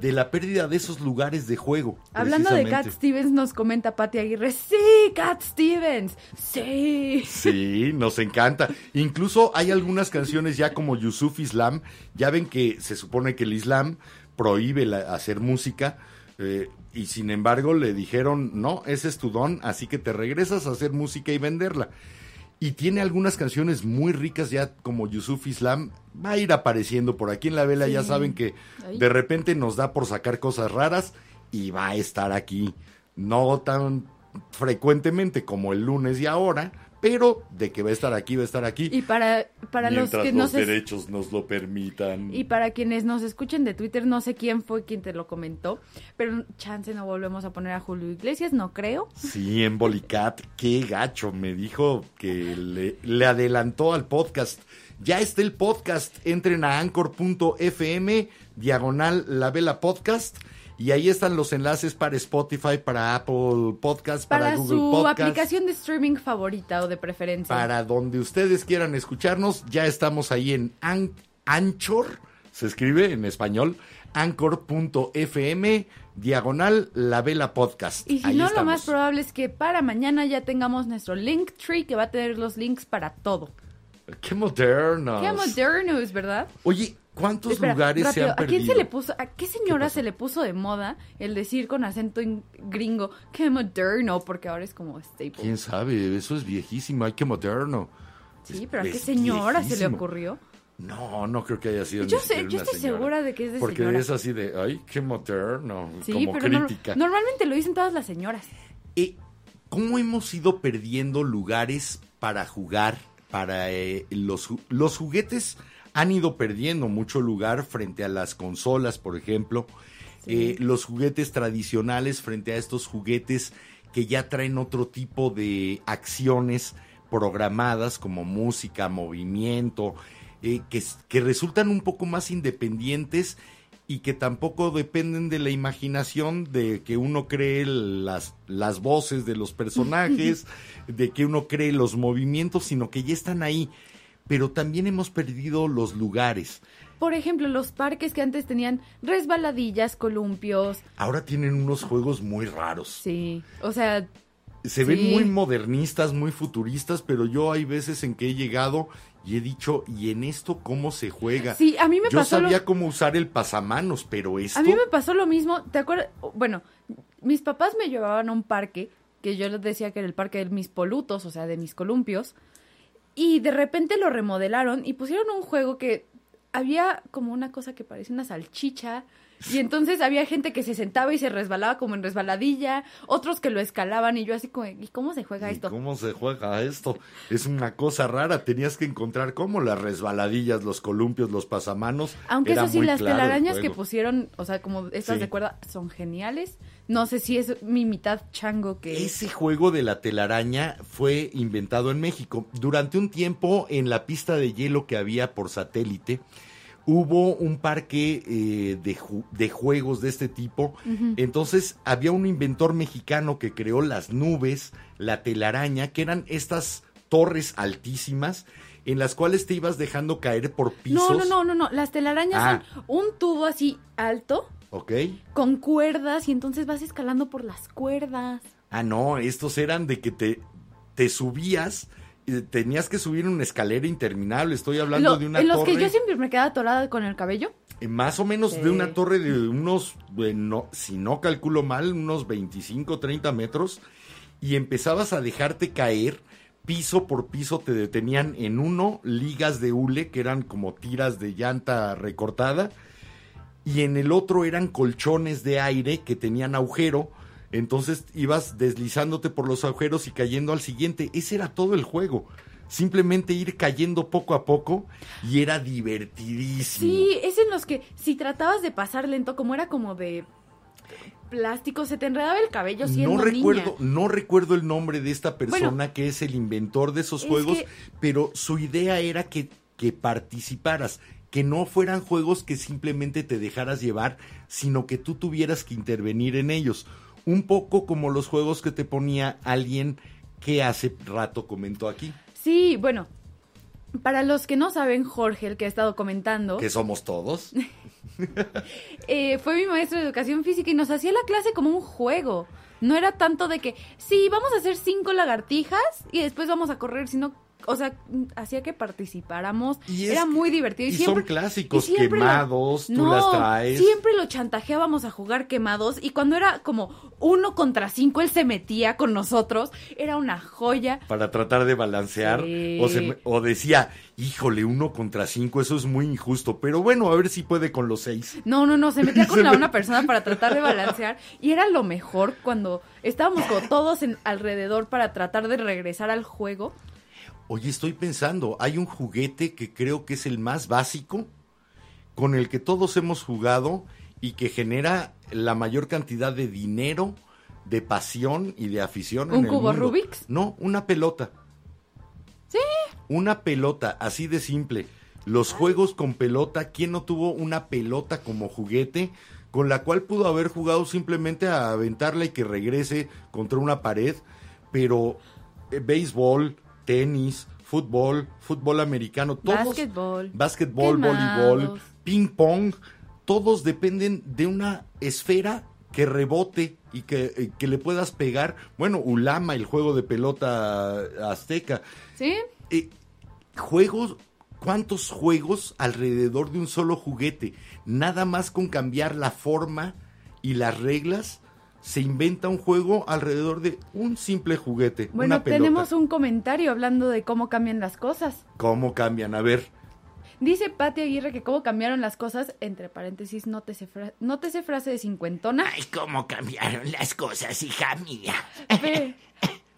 de, la pérdida de esos lugares de juego.
Hablando de Cat
precisamente.
Stevens, nos comenta Patty Aguirre, sí, Cat Stevens, sí.
Sí, nos encanta. Incluso hay algunas canciones ya como Yusuf Islam. Ya ven que se supone que el Islam prohíbe la- hacer música. eh, y sin embargo le dijeron, no, ese es tu don, así que te regresas a hacer música y venderla. Y tiene algunas canciones muy ricas ya como Yusuf Islam. Va a ir apareciendo por aquí en la vela. Ya saben que de repente nos da por sacar cosas raras y va a estar aquí. No tan frecuentemente como el lunes y ahora, pero de que va a estar aquí, va a estar aquí.
Y para, para los
mientras
que
los
nos es-
derechos nos lo permitan.
y para quienes nos escuchen de Twitter, no sé quién fue quien te lo comentó, pero chance no volvemos a poner a Julio Iglesias, no creo.
Sí, en Bolicat, qué gacho, me dijo que le, le adelantó al podcast. Ya está el podcast, entren a anchor.fm, diagonal la vela podcast, y ahí están los enlaces para Spotify, para Apple Podcast, para,
Para
Google
su
Podcast.
aplicación de streaming favorita o de preferencia.
Para donde ustedes quieran escucharnos, ya estamos ahí en An- Anchor, se escribe en español, anchor.fm, diagonal la vela podcast.
Y si
Ahí
no, lo más probable es que para mañana ya tengamos nuestro link tree que va a tener los links para todo.
Qué modernos.
Qué moderno es, ¿verdad?
Oye, ¿cuántos
Espera,
lugares
rápido,
se han
¿A
perdido?
quién se le puso, a qué señora se le puso de moda el decir con acento in- gringo qué moderno? Porque ahora es como staple.
¿Quién sabe? Eso es viejísimo. Ay, qué moderno.
Sí,
Es-
pero ¿a qué señora se le
viejísimo.
ocurrió?
No, no creo que haya sido
Yo sé, yo estoy
señora.
segura de que es de
Porque
señora.
es así de, ay, qué moderno.
Sí,
como
pero no-
crítica.
normalmente lo dicen todas las señoras.
Eh, ¿Cómo hemos ido perdiendo lugares para jugar? Para eh, los, los juguetes han ido perdiendo mucho lugar frente a las consolas, por ejemplo. Eh, los juguetes tradicionales frente a estos juguetes que ya traen otro tipo de acciones programadas como música, movimiento, eh, que, que resultan un poco más independientes y que tampoco dependen de la imaginación de que uno cree las, las voces de los personajes, de que uno cree los movimientos, sino que ya están ahí. Pero también hemos perdido los lugares.
Por ejemplo, los parques que antes tenían resbaladillas, columpios.
Ahora tienen unos juegos muy raros.
Sí, o sea,
Se ven muy modernistas, muy futuristas, pero yo hay veces en que he llegado y he dicho, ¿y en esto cómo se juega?
sí, a mí me
yo
pasó lo-
sabía cómo usar el pasamanos, pero esto...
A mí me pasó lo mismo, ¿te acuerdas? Bueno, mis papás me llevaban a un parque, que yo les decía que era el parque de mis polutos, o sea, de mis columpios, y de repente lo remodelaron y pusieron un juego que había como una cosa que parecía una salchicha, y entonces había gente que se sentaba y se resbalaba como en resbaladilla, otros que lo escalaban, y yo así como, ¿y cómo se juega
¿Y
esto?
¿Cómo se juega esto? Es una cosa rara. Tenías que encontrar cómo las resbaladillas, los columpios, los pasamanos.
Aunque
Era
eso sí,
muy
las
claro
telarañas que pusieron, o sea, como estas
Sí.
de cuerda, son geniales. No sé si es mi mitad chango que...
Ese juego de la telaraña fue inventado en México. Durante un tiempo, en la pista de hielo que había por satélite, hubo un parque eh, de, ju- de juegos de este tipo. Entonces, había un inventor mexicano que creó las nubes, la telaraña, que eran estas torres altísimas en las cuales te ibas dejando caer por pisos.
No, no, no, no, no. Las telarañas
Ah.
son un tubo así alto
¿Ok?
con cuerdas y entonces vas escalando por las cuerdas.
Ah, no, estos eran de que te, te subías, tenías que subir una escalera interminable. Estoy hablando
Lo-
de una
en los
torre,
que yo siempre me quedaba atorada con el cabello.
más o menos
Sí.
de una torre de unos, eh, no, si no calculo mal, unos 25, 30 metros, y empezabas a dejarte caer. Piso por piso te detenían en uno ligas de hule, que eran como tiras de llanta recortada, y en el otro eran colchones de aire que tenían agujero. Entonces ibas deslizándote por los agujeros y cayendo al siguiente. Ese era todo el juego. simplemente ir cayendo poco a poco y era divertidísimo.
Sí, es en los que si tratabas de pasar lento, como era como de plástico, se te enredaba el cabello siendo
no recuerdo,
niña.
no recuerdo el nombre de esta persona
Bueno,
que es el inventor de esos
es
juegos,
que-
pero su idea era que, que participaras, que no fueran juegos que simplemente te dejaras llevar, sino que tú tuvieras que intervenir en ellos. Un poco como los juegos que te ponía alguien que hace rato comentó aquí,
Sí, bueno, para los que no saben, Jorge, el que ha estado comentando,
que somos todos.
eh, fue mi maestro de educación física y nos hacía la clase como un juego. No era tanto de que, sí, vamos a hacer cinco lagartijas y después vamos a correr, sino, o sea, hacía que participáramos.
Y es
era muy divertido.
y
siempre,
son clásicos,
y lo-
quemados, tú
No,
las traes.
Siempre lo chantajeábamos a jugar quemados y cuando era como uno contra cinco, él se metía con nosotros. Era una joya.
para tratar de balancear
Sí.
o, se me- o decía, híjole, uno contra cinco, eso es muy injusto, pero bueno, a ver si puede con los seis.
No, no, no, se metía con la una persona para tratar de balancear y era lo mejor cuando estábamos como todos en, alrededor para tratar de regresar al juego.
Oye, estoy pensando, hay un juguete que creo que es el más básico, con el que todos hemos jugado y que genera la mayor cantidad de dinero, de pasión y de afición. en
¿Un
el
cubo
mundo.
Rubik's?
No, una pelota.
Sí.
Una pelota, así de simple. Los juegos con pelota, ¿quién no tuvo una pelota como juguete con la cual pudo haber jugado simplemente a aventarla y que regrese contra una pared? Pero eh, béisbol, tenis, fútbol, fútbol americano, todos.
Básquetbol.
Básquetbol,
Quemados.
voleibol, ping pong, todos dependen de una esfera que rebote y que, que le puedas pegar. Bueno, Ulama, el juego de pelota azteca.
¿Sí?
Eh, juegos, ¿cuántos juegos alrededor de un solo juguete? Nada más con cambiar la forma y las reglas, se inventa un juego alrededor de un simple juguete.
Bueno,
una pelota.
tenemos un comentario hablando de cómo cambian las cosas.
¿Cómo cambian? A ver,
Dice Pati Aguirre que cómo cambiaron las cosas, entre paréntesis, nótese, fra- nótese frase de cincuentona.
Ay, cómo cambiaron las cosas, hija mía.
Pe-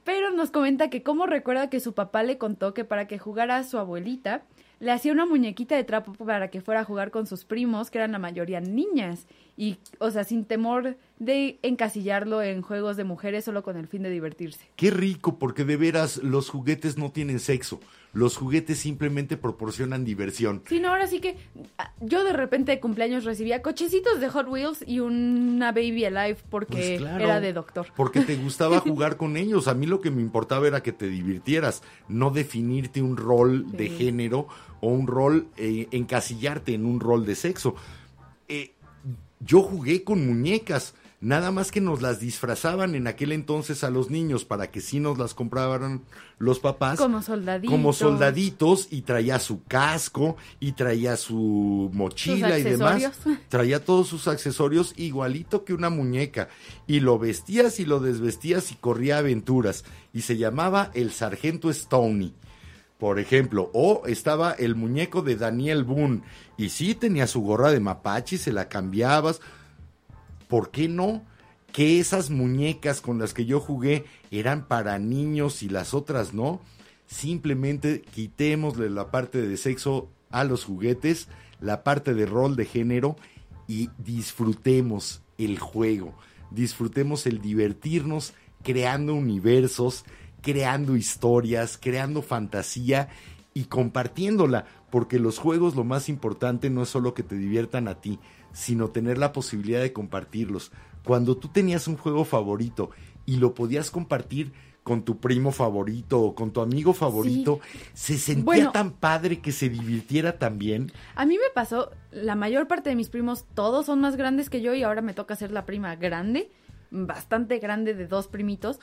Pero nos comenta que cómo recuerda que su papá le contó que para que jugara a su abuelita, le hacía una muñequita de trapo para que fuera a jugar con sus primos, que eran la mayoría niñas. Y, o sea, sin temor de encasillarlo en juegos de mujeres solo con el fin de divertirse.
qué rico, porque de veras los juguetes no tienen sexo. Los juguetes simplemente proporcionan diversión.
Sí, no, ahora sí que ah, yo de repente de cumpleaños recibía cochecitos de Hot Wheels y una Baby Alive porque
Pues claro,
era de doctor.
Porque te gustaba jugar con ellos. A mí lo que me importaba era que te divirtieras, no definirte un rol de género o un rol, eh, encasillarte en un rol de sexo. Eh, yo jugué con muñecas, nada más que nos las disfrazaban en aquel entonces a los niños para que sí nos las compraran los papás.
Como soldaditos.
Como soldaditos y traía su casco y traía su mochila y demás. Traía todos sus accesorios igualito que una muñeca. Y lo vestías y lo desvestías y corría aventuras. Y se llamaba el Sargento Stoney. Por ejemplo, o estaba el muñeco de Daniel Boone. Y sí tenía su gorra de mapache, se la cambiabas. ¿Por qué no? Que esas muñecas con las que yo jugué eran para niños y las otras no. Simplemente quitémosle la parte de sexo a los juguetes, la parte de rol de género y disfrutemos el juego. Disfrutemos el divertirnos creando universos, creando historias, creando fantasía y compartiéndola, porque los juegos lo más importante no es solo que te diviertan a ti, sino tener la posibilidad de compartirlos. Cuando tú tenías un juego favorito y lo podías compartir con tu primo favorito o con tu amigo favorito, se sentía
Bueno.
tan padre que se divirtiera también.
A mí me pasó, la mayor parte de mis primos, todos son más grandes que yo y ahora me toca ser la prima grande, bastante grande de dos primitos,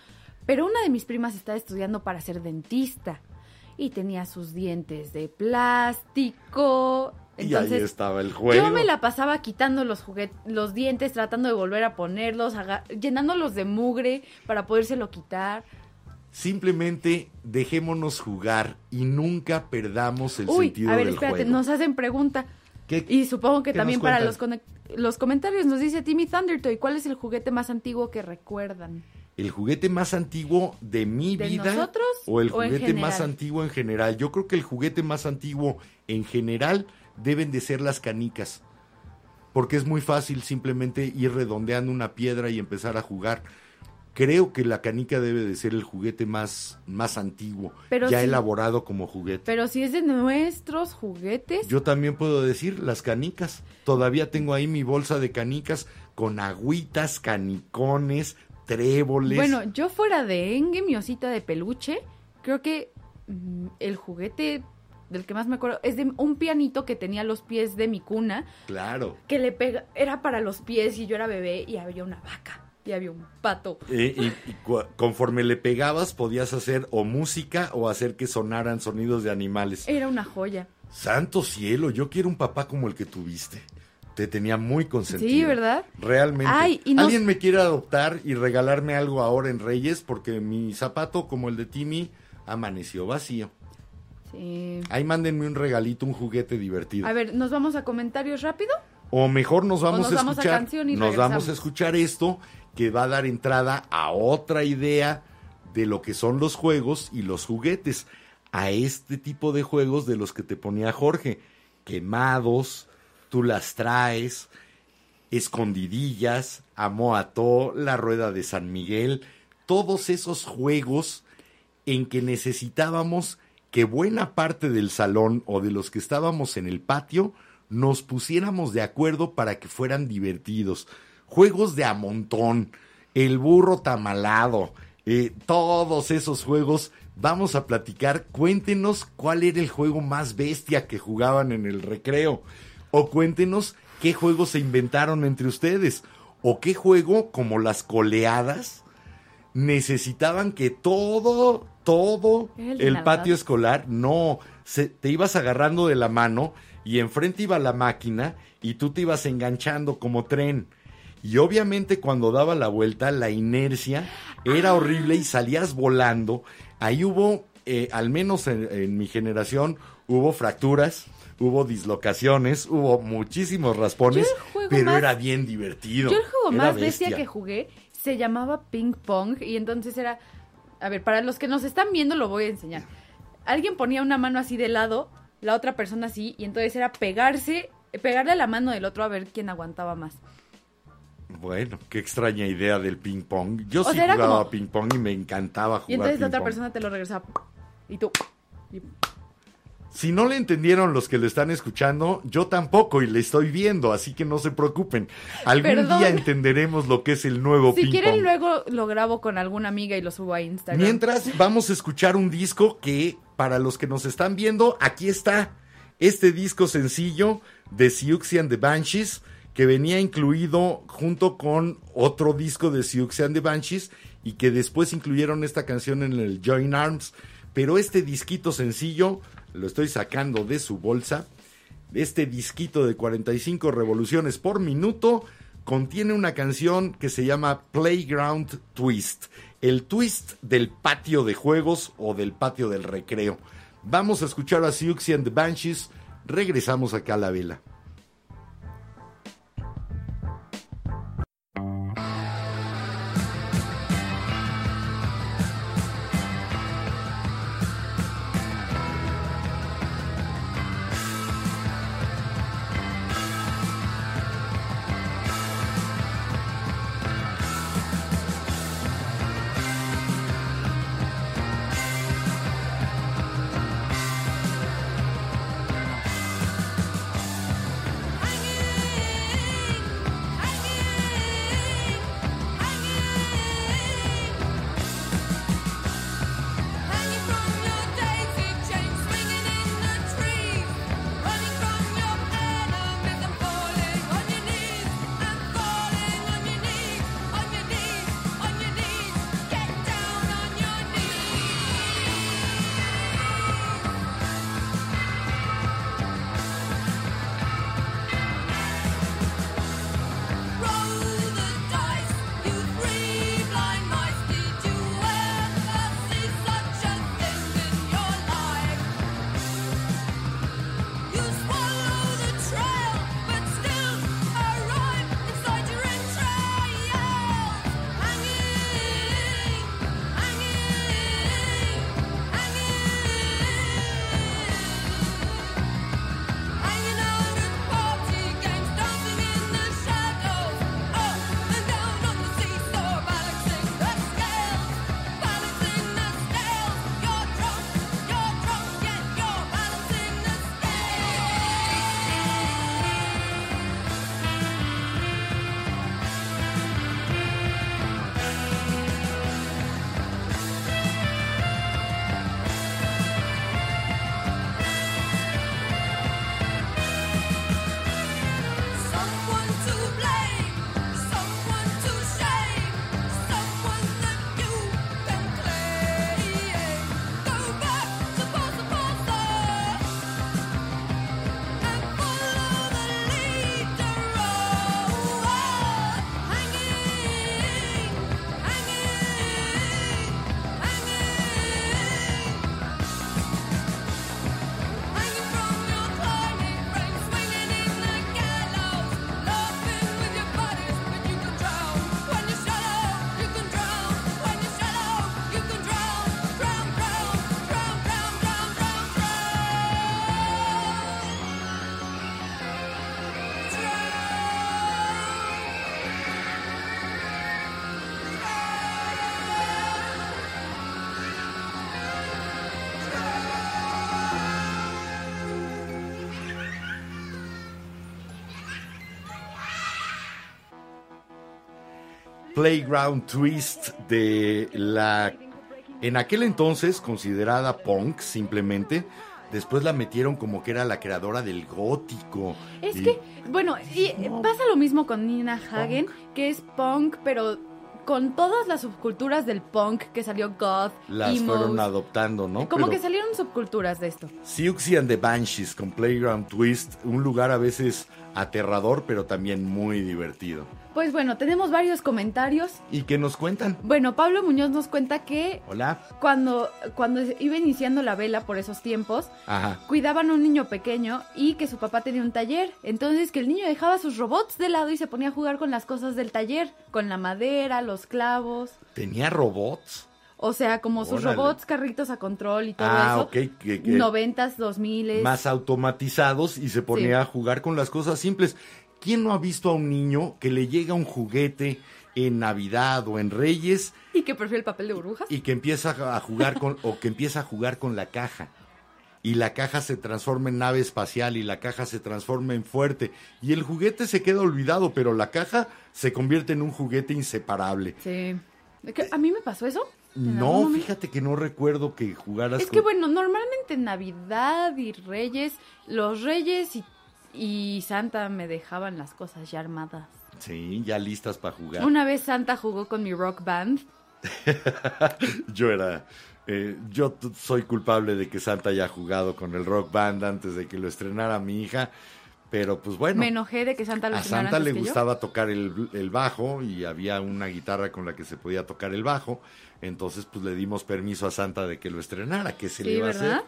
pero una de mis primas está estudiando para ser dentista y tenía sus dientes de plástico.
y ahí estaba el juego.
yo me la pasaba quitando los los dientes, tratando de volver a ponerlos, llenándolos de mugre para podérselo quitar.
Simplemente dejémonos jugar y nunca perdamos el
Uy,
sentido
a ver,
del
espérate,
juego.
nos hacen pregunta.
¿Qué-
Y supongo que también para los, los comentarios nos dice Timmy Thundertoy, ¿cuál es el juguete más antiguo que recuerdan?
¿El juguete más antiguo de mi
¿De
vida
nosotros
o el
o
juguete más antiguo en general? Yo creo que el juguete más antiguo en general deben de ser las canicas. Porque es muy fácil simplemente ir redondeando una piedra y empezar a jugar. Creo que la canica debe de ser el juguete más, más antiguo,
Pero
ya elaborado como juguete.
Pero si es de nuestros juguetes,
Yo también puedo decir las canicas. Todavía tengo ahí mi bolsa de canicas con agüitas, canicones, tréboles.
bueno, yo fuera de Engue, mi osita de peluche, creo que mm, el juguete del que más me acuerdo es de un pianito que tenía los pies de mi cuna,
claro.
que le pega, era para los pies y yo era bebé y había una vaca y había un pato.
Eh, y, conforme le pegabas podías hacer o música o hacer que sonaran sonidos de animales.
Era una joya.
Santo cielo, yo quiero un papá como el que tuviste. Te tenía muy consentido.
Sí, ¿verdad?
Realmente.
Ay, y no-
Alguien me quiere adoptar y regalarme algo ahora en Reyes porque mi zapato, como el de Timmy, amaneció vacío.
Sí.
Ahí mándenme un regalito, un juguete divertido.
A ver, ¿nos vamos a comentarios rápido?
O mejor nos vamos
nos
a
vamos a
escuchar.
canción y
nos
regresamos.
vamos a escuchar esto que va a dar entrada a otra idea de lo que son los juegos y los juguetes. A este tipo de juegos de los que te ponía Jorge. Quemados, tú las traes, escondidillas, amoató, la rueda de San Miguel. Todos esos juegos en que necesitábamos que buena parte del salón o de los que estábamos en el patio nos pusiéramos de acuerdo para que fueran divertidos. Juegos de a montón, el burro tamalado, eh, todos esos juegos. Vamos a platicar, cuéntenos cuál era el juego más bestia que jugaban en el recreo. O cuéntenos qué juegos se inventaron entre ustedes. O qué juego, como las coleadas, necesitaban que todo, todo
el
patio escolar, no, se- te ibas agarrando de la mano y enfrente iba la máquina y tú te ibas enganchando como tren. Y obviamente cuando daba la vuelta, la inercia era horrible y salías volando. Ahí hubo, eh, al menos en, en mi generación, hubo fracturas, hubo dislocaciones, hubo muchísimos raspones, pero
más-
era bien divertido.
Yo el juego más bestia que jugué se llamaba ping pong y entonces era, a ver, para los que nos están viendo lo voy a enseñar. Alguien ponía una mano así de lado, la otra persona así y entonces era pegarse, pegarle a la mano del otro a ver quién aguantaba más.
Bueno, qué extraña idea del ping pong. Yo
O
sí
sea,
jugaba
como-
ping pong y me encantaba jugar
Y entonces la otra
pong.
persona te lo regresaba y tú y-
Si no le entendieron los que lo están escuchando, yo tampoco y le estoy viendo, así que no se preocupen. Algún
Perdón.
día entenderemos lo que es el nuevo
Si
ping
quieren
pong.
luego lo grabo con alguna amiga y lo subo a Instagram.
Mientras vamos a escuchar un disco que para los que nos están viendo, aquí está este disco sencillo de Siouxsie and the Banshees que venía incluido junto con otro disco de Siouxsie and the Banshees y que después incluyeron esta canción en el Join Arms, pero este disquito sencillo lo estoy sacando de su bolsa. Este disquito de 45 revoluciones por minuto contiene una canción que se llama Playground Twist, el twist del patio de juegos o del patio del recreo. Vamos a escuchar a Siouxsie and the Banshees, regresamos acá a la vela.
Playground
Twist de la, en aquel entonces considerada punk simplemente. Después la metieron como que era la creadora del gótico.
Es
Y-
que, bueno, y pasa lo mismo con Nina Hagen, que es punk, pero con todas las subculturas del punk que salió goth,
las
emos,
fueron adoptando, ¿no?
como
Pero
que salieron subculturas de esto.
Siouxsie and the Banshees con Playground Twist, un lugar a veces aterrador, pero también muy divertido.
Pues bueno, tenemos varios comentarios.
¿Y qué nos cuentan?
Bueno, Pablo Muñoz nos cuenta que
Hola.
cuando, cuando iba iniciando la vela por esos tiempos,
Ajá.
cuidaban a un niño pequeño y que su papá tenía un taller. Entonces que el niño dejaba sus robots de lado y se ponía a jugar con las cosas del taller, con la madera, los clavos.
¿Tenía robots?
O sea, como sus
Órale.
robots, carritos a control y todo
Ah,
eso.
ok. Que, que
Noventas, dos miles.
más automatizados y se ponía
Sí.
a jugar con las cosas simples. ¿Quién no ha visto a un niño que le llega un juguete en Navidad o en Reyes
Y que prefiere el papel de burbujas.
y que empieza a jugar con o que empieza a jugar con la caja? Y la caja se transforma en nave espacial y la caja se transforma en fuerte y el juguete se queda olvidado, pero la caja se convierte en un juguete inseparable.
Sí. ¿A mí me pasó eso? ¿En algún
No, fíjate que no recuerdo que jugaras
Es que
con-
bueno, normalmente en Navidad y Reyes, los Reyes y, y Santa me dejaban las cosas ya armadas.
Sí, ya listas para jugar.
Una vez Santa jugó con mi rock band.
Yo era. eh, yo soy culpable de que Santa haya jugado con el rock band antes de que lo estrenara mi hija. Pero pues bueno.
Me enojé de que Santa lo
A Santa
antes
le
que yo.
gustaba tocar el, el bajo y había una guitarra con la que se podía tocar el bajo. Entonces, pues le dimos permiso a Santa de que lo estrenara. ¿Qué se le iba a hacer?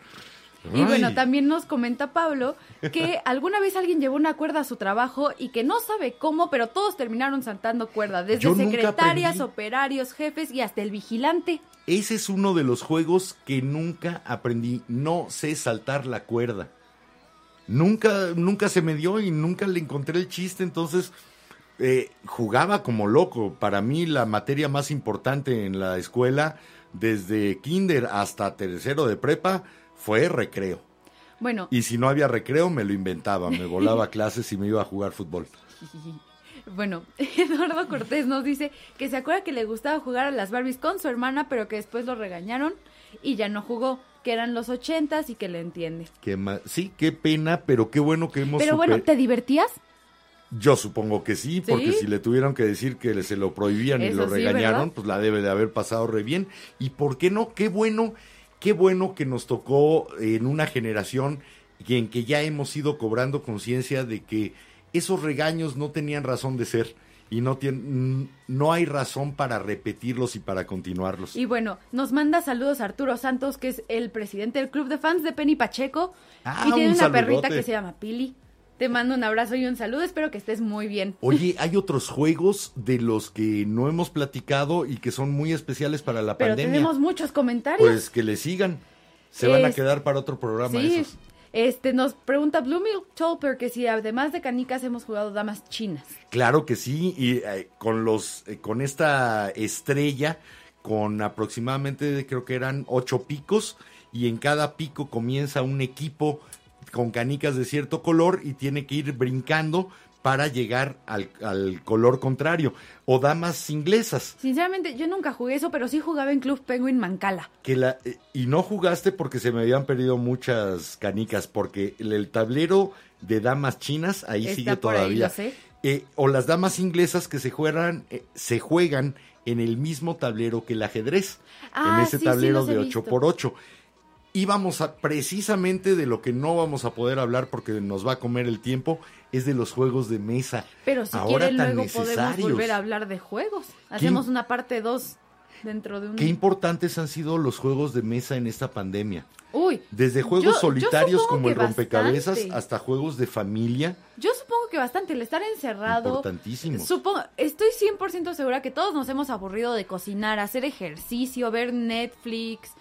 Y bueno, también nos comenta Pablo que alguna vez alguien llevó una cuerda a su trabajo y que no sabe cómo, pero todos terminaron saltando cuerda, desde
Yo
secretarias, operarios, jefes y hasta el vigilante.
Ese es uno de los juegos que nunca aprendí. No sé saltar la cuerda. Nunca, nunca se me dio y nunca le encontré el chiste. Entonces, eh, jugaba como loco. Para mí, la materia más importante en la escuela, desde kinder hasta tercero de prepa, fue recreo.
Bueno,
Y si no había recreo, me lo inventaba. Me volaba clases y me iba a jugar fútbol.
Bueno, Eduardo Cortés nos dice que se acuerda que le gustaba jugar a las Barbies con su hermana, pero que después lo regañaron y ya no jugó, que eran los ochentas y que le entiende.
Qué ma- sí, qué pena, pero qué bueno que hemos
Pero bueno, ¿te divertías?
Yo supongo que sí, porque
¿Sí?
si le tuvieron que decir que se lo prohibían y lo regañaron, pues la debe de haber pasado re bien. ¿Y por qué no? Qué bueno, qué bueno que nos tocó en una generación y en que ya hemos ido cobrando conciencia de que esos regaños no tenían razón de ser y no, tien- mm, no hay razón para repetirlos y para continuarlos.
Y bueno, nos manda saludos Arturo Santos, que es el presidente del club de fans de Penny Pacheco.
Ah,
y tiene
un
una
saludote.
perrita que se llama Pili. Te mando un abrazo y un saludo, espero que estés muy bien.
Oye, hay otros juegos de los que no hemos platicado y que son muy especiales para la
Pero
pandemia.
tenemos muchos comentarios.
Pues que le sigan. Se van a quedar para otro programa
sí,
esos.
este nos pregunta Blue Milk Tolper que si además de canicas hemos jugado damas chinas.
Claro que sí, y eh, con los, eh, con esta estrella, con aproximadamente creo que eran ocho picos, y en cada pico comienza un equipo con canicas de cierto color y tiene que ir brincando para llegar al, al color contrario. O damas inglesas,
Sinceramente, yo nunca jugué eso, pero sí jugaba en Club Penguin Mancala.
que la, eh, y no jugaste porque se me habían perdido muchas canicas, porque el, el tablero de damas chinas ahí
Está
sigue
ahí,
todavía.
sé.
Eh, o las damas inglesas que se juegan, eh, se juegan en el mismo tablero que el ajedrez,
Ah,
en ese
sí, sí,
tablero de
visto.
8 por 8 Y vamos a precisamente de lo que no vamos a poder hablar porque nos va a comer el tiempo, es de los juegos de mesa.
Pero si
Ahora
quieren,
tan
luego podemos volver a hablar de juegos. Hacemos una parte 2 dentro de un...
Qué importantes han sido los juegos de mesa en esta pandemia.
Uy,
Desde juegos
yo
solitarios como el rompecabezas
bastante.
hasta juegos de familia.
Yo supongo que bastante, el estar encerrado.
Importantísimos.
Supongo, estoy 100% segura que todos nos hemos aburrido de cocinar, hacer ejercicio, ver Netflix,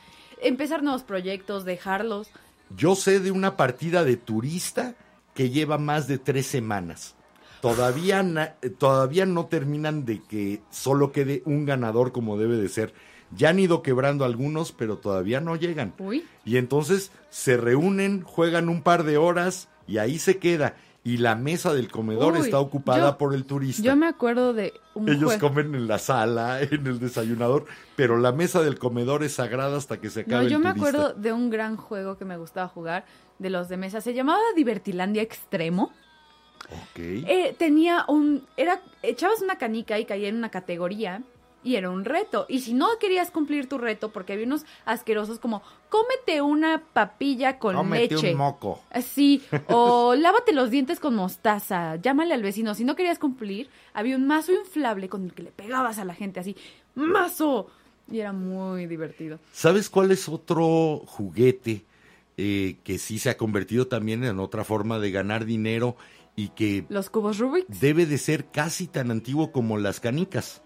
empezar nuevos proyectos, dejarlos.
Yo sé de una partida de turista que lleva más de tres semanas. Todavía, na- todavía no terminan de que solo quede un ganador como debe de ser. Ya han ido quebrando algunos, pero todavía no llegan.
Uy.
Y entonces se reúnen, juegan un par de horas y ahí se queda. Y la mesa del comedor
Uy,
está ocupada
yo-
por el turista.
Yo me acuerdo de un
Ellos
juego.
comen en la sala, en el desayunador, pero la mesa del comedor es sagrada hasta que se acabe
No,
el
yo me
turista.
acuerdo de un gran juego que me gustaba jugar de los de mesa. Se llamaba Divertilandia Extremo.
Ok.
Eh, tenía un. Era. Echabas una canica y caía en una categoría. Y era un reto. Y si no querías cumplir tu reto, porque había unos asquerosos como, cómete una papilla con
Cómete
leche.
un moco.
Así, o lávate los dientes con mostaza, llámale al vecino. Si no querías cumplir, había un mazo inflable con el que le pegabas a la gente así, ¡mazo! Y era muy divertido.
¿Sabes cuál es otro juguete eh, que sí se ha convertido también en otra forma de ganar dinero y que
Los cubos Rubik's.
debe de ser casi tan antiguo como las canicas?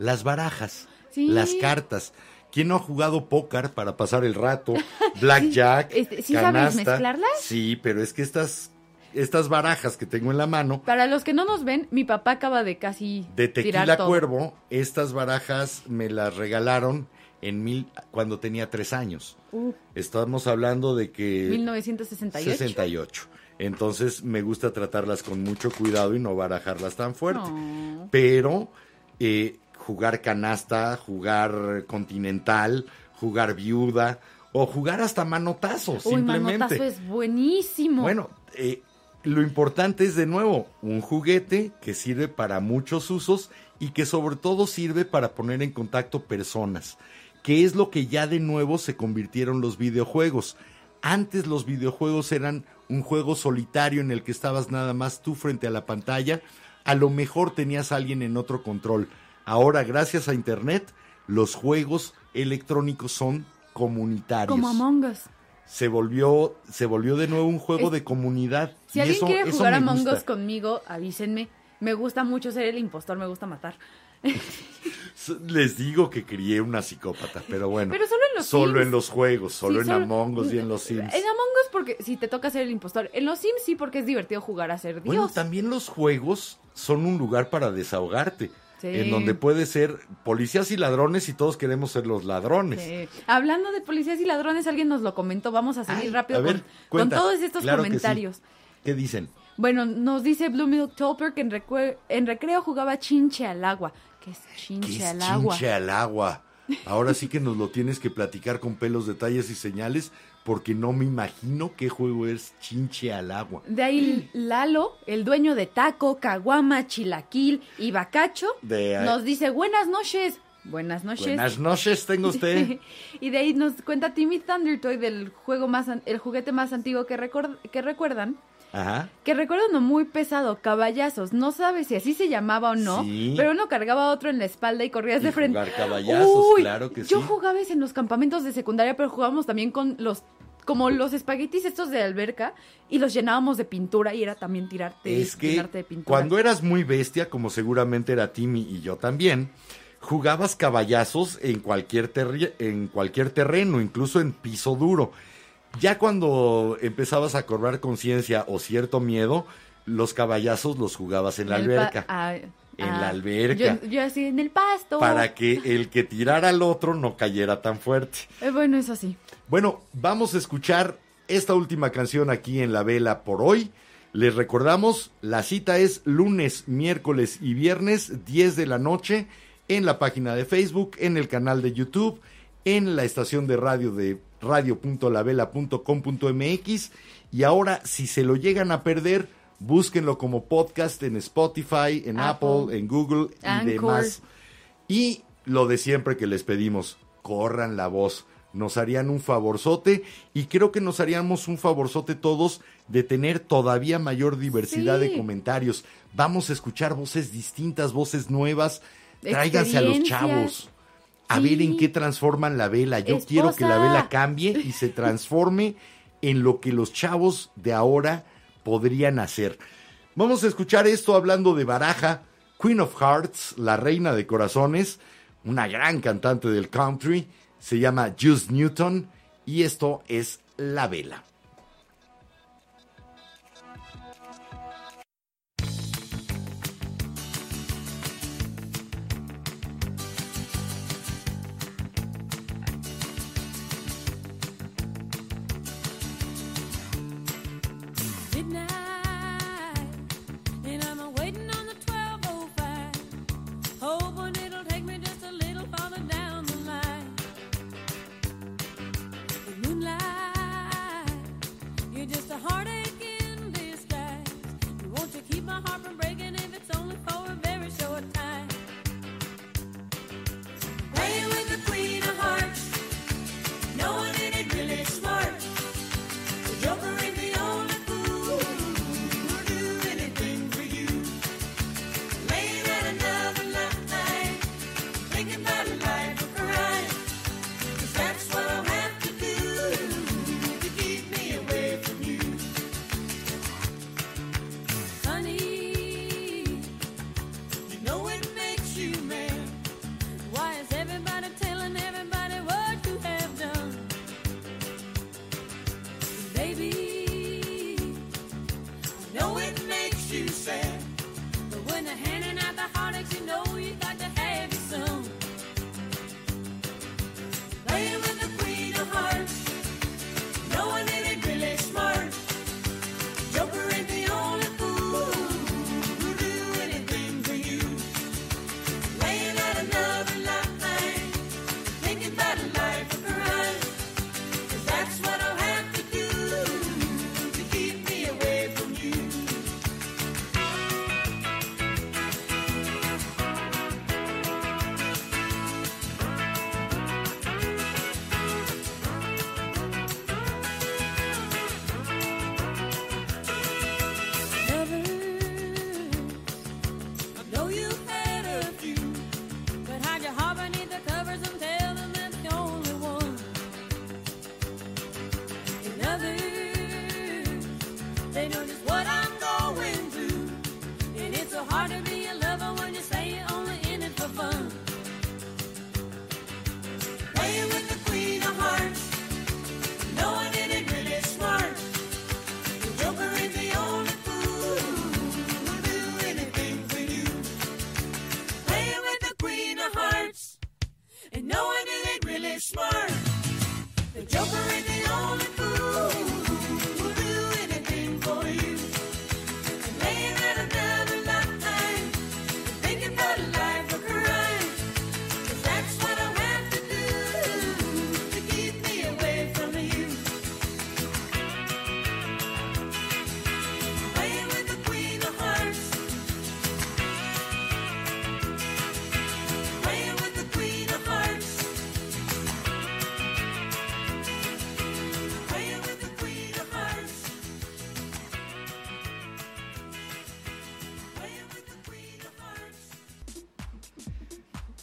Las barajas,
Sí.
las cartas. ¿Quién no ha jugado póker para pasar el rato? Blackjack,
Este, ¿sí sabes
canasta.
mezclarlas?
Sí, pero es que estas, estas barajas que tengo en la mano
Para los que no nos ven, mi papá acaba de casi
de
tirar
Tequila
todo.
Cuervo, estas barajas me las regalaron en mil, cuando tenía tres años.
Uh,
Estamos hablando de que
1968.
68. Entonces me gusta tratarlas con mucho cuidado y no barajarlas tan fuerte.
No.
Pero eh, jugar canasta, jugar continental, jugar viuda o jugar hasta manotazos,
Uy,
simplemente.
manotazo es buenísimo.
Bueno, eh, lo importante es de nuevo un juguete que sirve para muchos usos y que sobre todo sirve para poner en contacto personas, que es lo que ya de nuevo se convirtieron los videojuegos. Antes los videojuegos eran un juego solitario en el que estabas nada más tú frente a la pantalla, a lo mejor tenías a alguien en otro control. Ahora, gracias a Internet, los juegos electrónicos son comunitarios
Como Among Us.
se volvió se volvió de nuevo un juego
Es-
de comunidad.
Si
y
alguien
eso-
quiere jugar Among
gusta.
Us conmigo, avísenme. Me gusta mucho ser el impostor, me gusta matar.
Les digo que crié una psicópata, pero bueno.
Pero solo en los
Solo
Sims.
en los juegos, solo
Sí,
en Among Us y en los Sims.
En Among Us porque si te toca ser el impostor. En los Sims sí porque es divertido jugar a ser Dios.
Bueno, también los juegos son un lugar para desahogarte.
Sí.
En donde puede ser policías y ladrones y todos queremos ser los ladrones.
Sí. Hablando de policías y ladrones, alguien nos lo comentó. Vamos a seguir
Ay,
rápido
a ver,
con, todos estos
Claro que sí.
comentarios.
¿Qué dicen?
Bueno, nos dice Blue Milk Tolper que en, recreo jugaba chinche al agua. ¿Qué es chinche
¿Qué es
al agua?
chinche al agua? Ahora sí que nos lo tienes que platicar con pelos, detalles y señales, porque no me imagino qué juego es chinche al agua.
De ahí Lalo, el dueño de Taco, Caguama, Chilaquil y Bacacho,
De ahí-
nos dice buenas noches. Buenas noches.
Buenas noches, tenga usted.
y de ahí nos cuenta Timmy Thundertoy del juego más el juguete más antiguo que, record- que recuerdan.
Ajá.
Que recuerdo uno muy pesado, caballazos. No sabe si así se llamaba o no,
Sí.
pero uno cargaba otro en la espalda y corrías
Y
de frente.
jugar caballazos,
Uy,
claro que
Yo
sí.
jugaba ese en los campamentos de secundaria, pero jugábamos también con los como los espaguetis estos de alberca y los llenábamos de pintura y era también tirarte,
Es que
de pintura.
cuando eras muy bestia, como seguramente era Timmy y yo también, jugabas caballazos en cualquier, en cualquier terreno, incluso en piso duro. Ya cuando empezabas a cobrar conciencia o cierto miedo, los caballazos los jugabas en la
el
alberca.
ah,
En
ah,
la alberca.
Yo, yo así en el pasto.
Para que el que tirara al otro no cayera tan fuerte.
Eh, bueno, eso sí.
Bueno, vamos a escuchar esta última canción aquí en La Vela por hoy. Les recordamos, la cita es lunes, miércoles y viernes, 10 de la noche, en la página de Facebook, en el canal de YouTube, en la estación de radio de radio.lavela.com.mx. Y ahora, si se lo llegan a perder, búsquenlo como podcast en Spotify, en Apple,
Apple,
en Google y
Anchor.
demás. Y lo de siempre que les pedimos, corran la voz. Nos harían un favorzote y creo que nos haríamos un favorzote todos de tener todavía mayor diversidad
Sí.
de comentarios. Vamos a escuchar voces distintas, voces nuevas. Tráiganse a los chavos. A ver en qué transforman la vela. Yo quiero que la vela cambie y se transforme en lo que los chavos de ahora podrían hacer. Vamos a escuchar esto hablando de Baraja, Queen of Hearts, la reina de corazones, una gran cantante del country, se llama Juice Newton y esto es La Vela.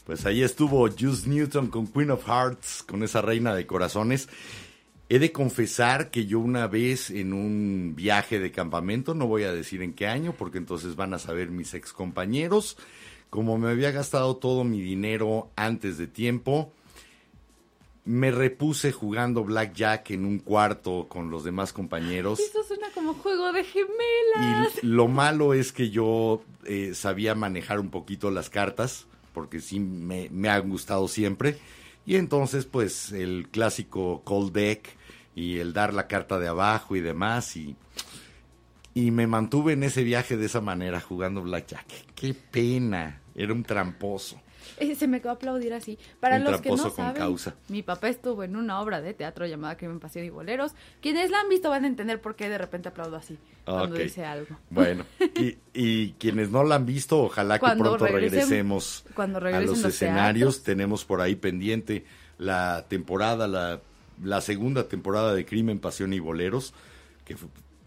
Pues ahí estuvo Juice Newton con Queen of Hearts, con esa reina de corazones. He de confesar que yo una vez en un viaje de campamento, no voy a decir en qué año, porque entonces van a saber mis ex compañeros, como me había gastado todo mi dinero antes de tiempo, me repuse jugando blackjack en un cuarto con los demás compañeros.
Eso suena como juego de gemelas.
Y lo malo es que yo eh, sabía manejar un poquito las cartas, porque sí me, me han gustado siempre. Y entonces, pues, el clásico cold deck y el dar la carta de abajo y demás. Y, y me mantuve en ese viaje de esa manera, jugando blackjack. ¡Qué pena! Era un tramposo.
Se me quedó aplaudir así. Para
Un
los que no saben,
causa.
mi papá estuvo en una obra de teatro llamada Crimen, Pasión y Boleros. Quienes la han visto van a entender por qué de repente aplaudo así cuando dice algo.
Bueno, y, y quienes no la han visto, ojalá que pronto
regresen-
regresemos
cuando
a los
los
escenarios.
teatros.
Tenemos por ahí pendiente la temporada, la, la segunda temporada de Crimen, Pasión y Boleros, que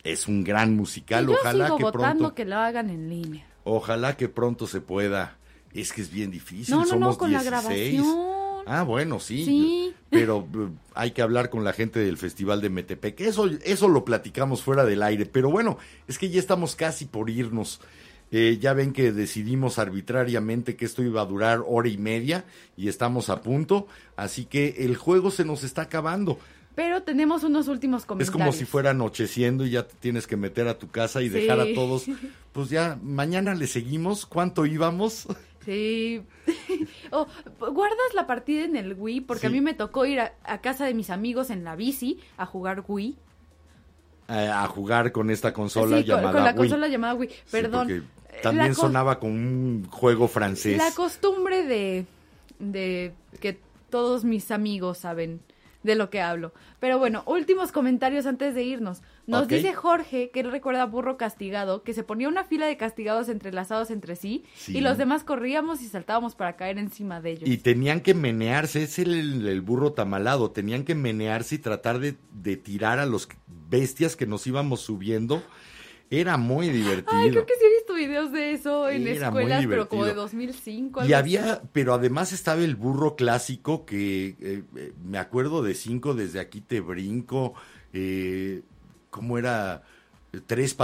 es un gran musical.
Y yo
Ojalá
sigo
que
votando
pronto,
que lo hagan en línea.
ojalá que pronto se pueda. Es que es bien difícil.
No, no, no,
somos
con la
16.
grabación.
Ah, bueno, sí.
Sí.
Pero eh, hay que hablar con la gente del Festival de Metepec. Eso, eso lo platicamos fuera del aire. Pero bueno, es que ya estamos casi por irnos. Eh, ya ven que decidimos arbitrariamente que esto iba a durar hora y media y estamos a punto. Así que el juego se nos está acabando.
Pero tenemos unos últimos
Es
comentarios.
como si fuera anocheciendo y ya te tienes que meter a tu casa y dejar a todos. Pues ya, mañana le seguimos. ¿Cuánto íbamos?
Sí. Oh, ¿Guardas la partida en el Wii? Porque a mí me tocó ir a, a casa de mis amigos en la bici a jugar Wii.
Eh, a jugar con esta consola
Sí, con,
llamada
con la
Wii.
consola llamada Wii. Perdón. Eh,
también sonaba con un juego francés.
La costumbre de, de que todos mis amigos saben de lo que hablo. Pero bueno, últimos comentarios antes de irnos. Nos dice Jorge que él recuerda a Burro Castigado, que se ponía una fila de castigados entrelazados entre sí,
Sí.
y los demás corríamos y saltábamos para caer encima de ellos.
Y tenían que menearse, es el, el burro tamalado, tenían que menearse y tratar de, de tirar a los bestias que nos íbamos subiendo. Era muy divertido.
Ay, creo que sí he visto videos de eso en
Era muy
escuelas, pero como de
divertido.
2005.
Y
así.
había, pero además estaba el burro clásico que eh, eh, me acuerdo de cinco, desde aquí te brinco, eh, ¿cómo era? Tres,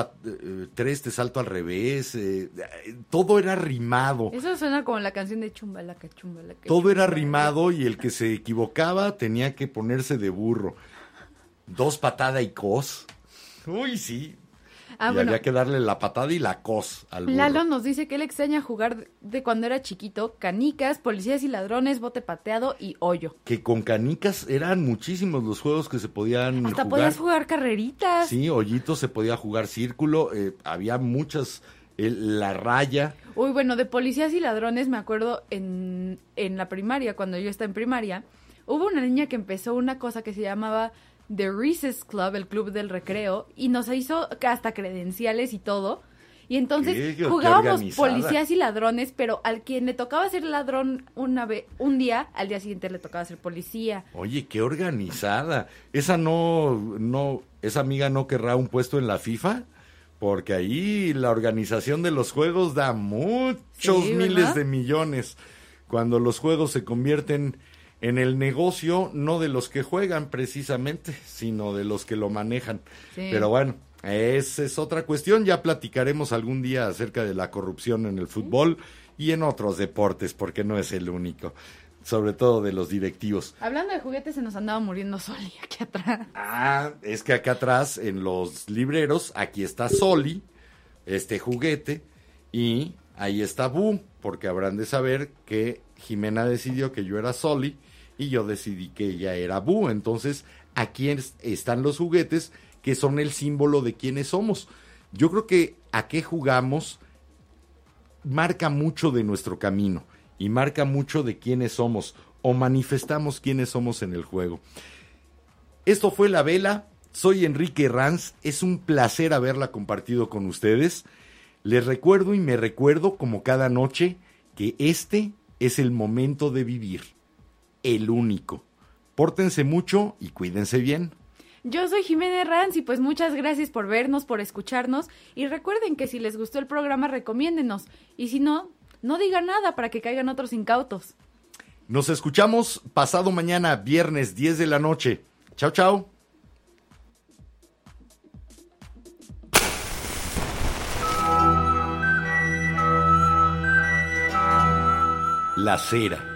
tres te salto al revés, eh, todo era rimado.
Eso suena como la canción de Chumbalaca, Chumbalaca.
Todo era rimado y el que se equivocaba tenía que ponerse de burro. Dos patada y cos. Uy, sí.
Ah,
y
bueno.
había que darle la patada y la cos al burro.
Lalo nos dice que él extraña jugar de- cuando era chiquito, canicas, policías y ladrones, bote pateado y hoyo.
Que con canicas eran muchísimos los juegos que se podían
Hasta
jugar.
podías jugar carreritas.
Sí, hoyito se podía jugar círculo. eh, había muchas. el- la raya.
Uy, bueno, de policías y ladrones me acuerdo en, en la primaria, cuando yo estaba en primaria, hubo una niña que empezó una cosa que se llamaba The Recess Club, el club del recreo, y nos hizo hasta credenciales y todo. Y entonces jugábamos policías y ladrones, pero al quien le tocaba ser ladrón una vez, un día, al día siguiente le tocaba ser policía.
Oye, qué organizada. Esa no, no, esa amiga no querrá un puesto en la FIFA, porque ahí la organización de los juegos da muchos
Sí,
miles de millones. Cuando los juegos se convierten en el negocio, no de los que juegan precisamente, sino de los que lo manejan.
Sí.
Pero bueno, esa es otra cuestión. Ya platicaremos algún día acerca de la corrupción en el fútbol y en otros deportes, porque no es el único. Sobre todo de los directivos.
Hablando de juguetes, se nos andaba muriendo Soli aquí atrás.
Ah, es que acá atrás, en los libreros, aquí está Soli, este juguete, y ahí está Bu, porque habrán de saber que Jimena decidió que yo era Soli y yo decidí que ella era Bu. Entonces, aquí es- están los juguetes que son el símbolo de quiénes somos. Yo creo que a qué jugamos marca mucho de nuestro camino y marca mucho de quiénes somos o manifestamos quiénes somos en el juego. Esto fue La Vela. Soy Enrique Ranz. Es un placer haberla compartido con ustedes. Les recuerdo y me recuerdo como cada noche que este es el momento de vivir. El único. Pórtense mucho y cuídense bien.
Yo soy Jimena Ranz y pues muchas gracias por vernos, por escucharnos y recuerden que si les gustó el programa recomiéndenos y si no, no digan nada para que caigan otros incautos.
Nos escuchamos pasado mañana, viernes 10 de la noche. Chao, chao. La cera,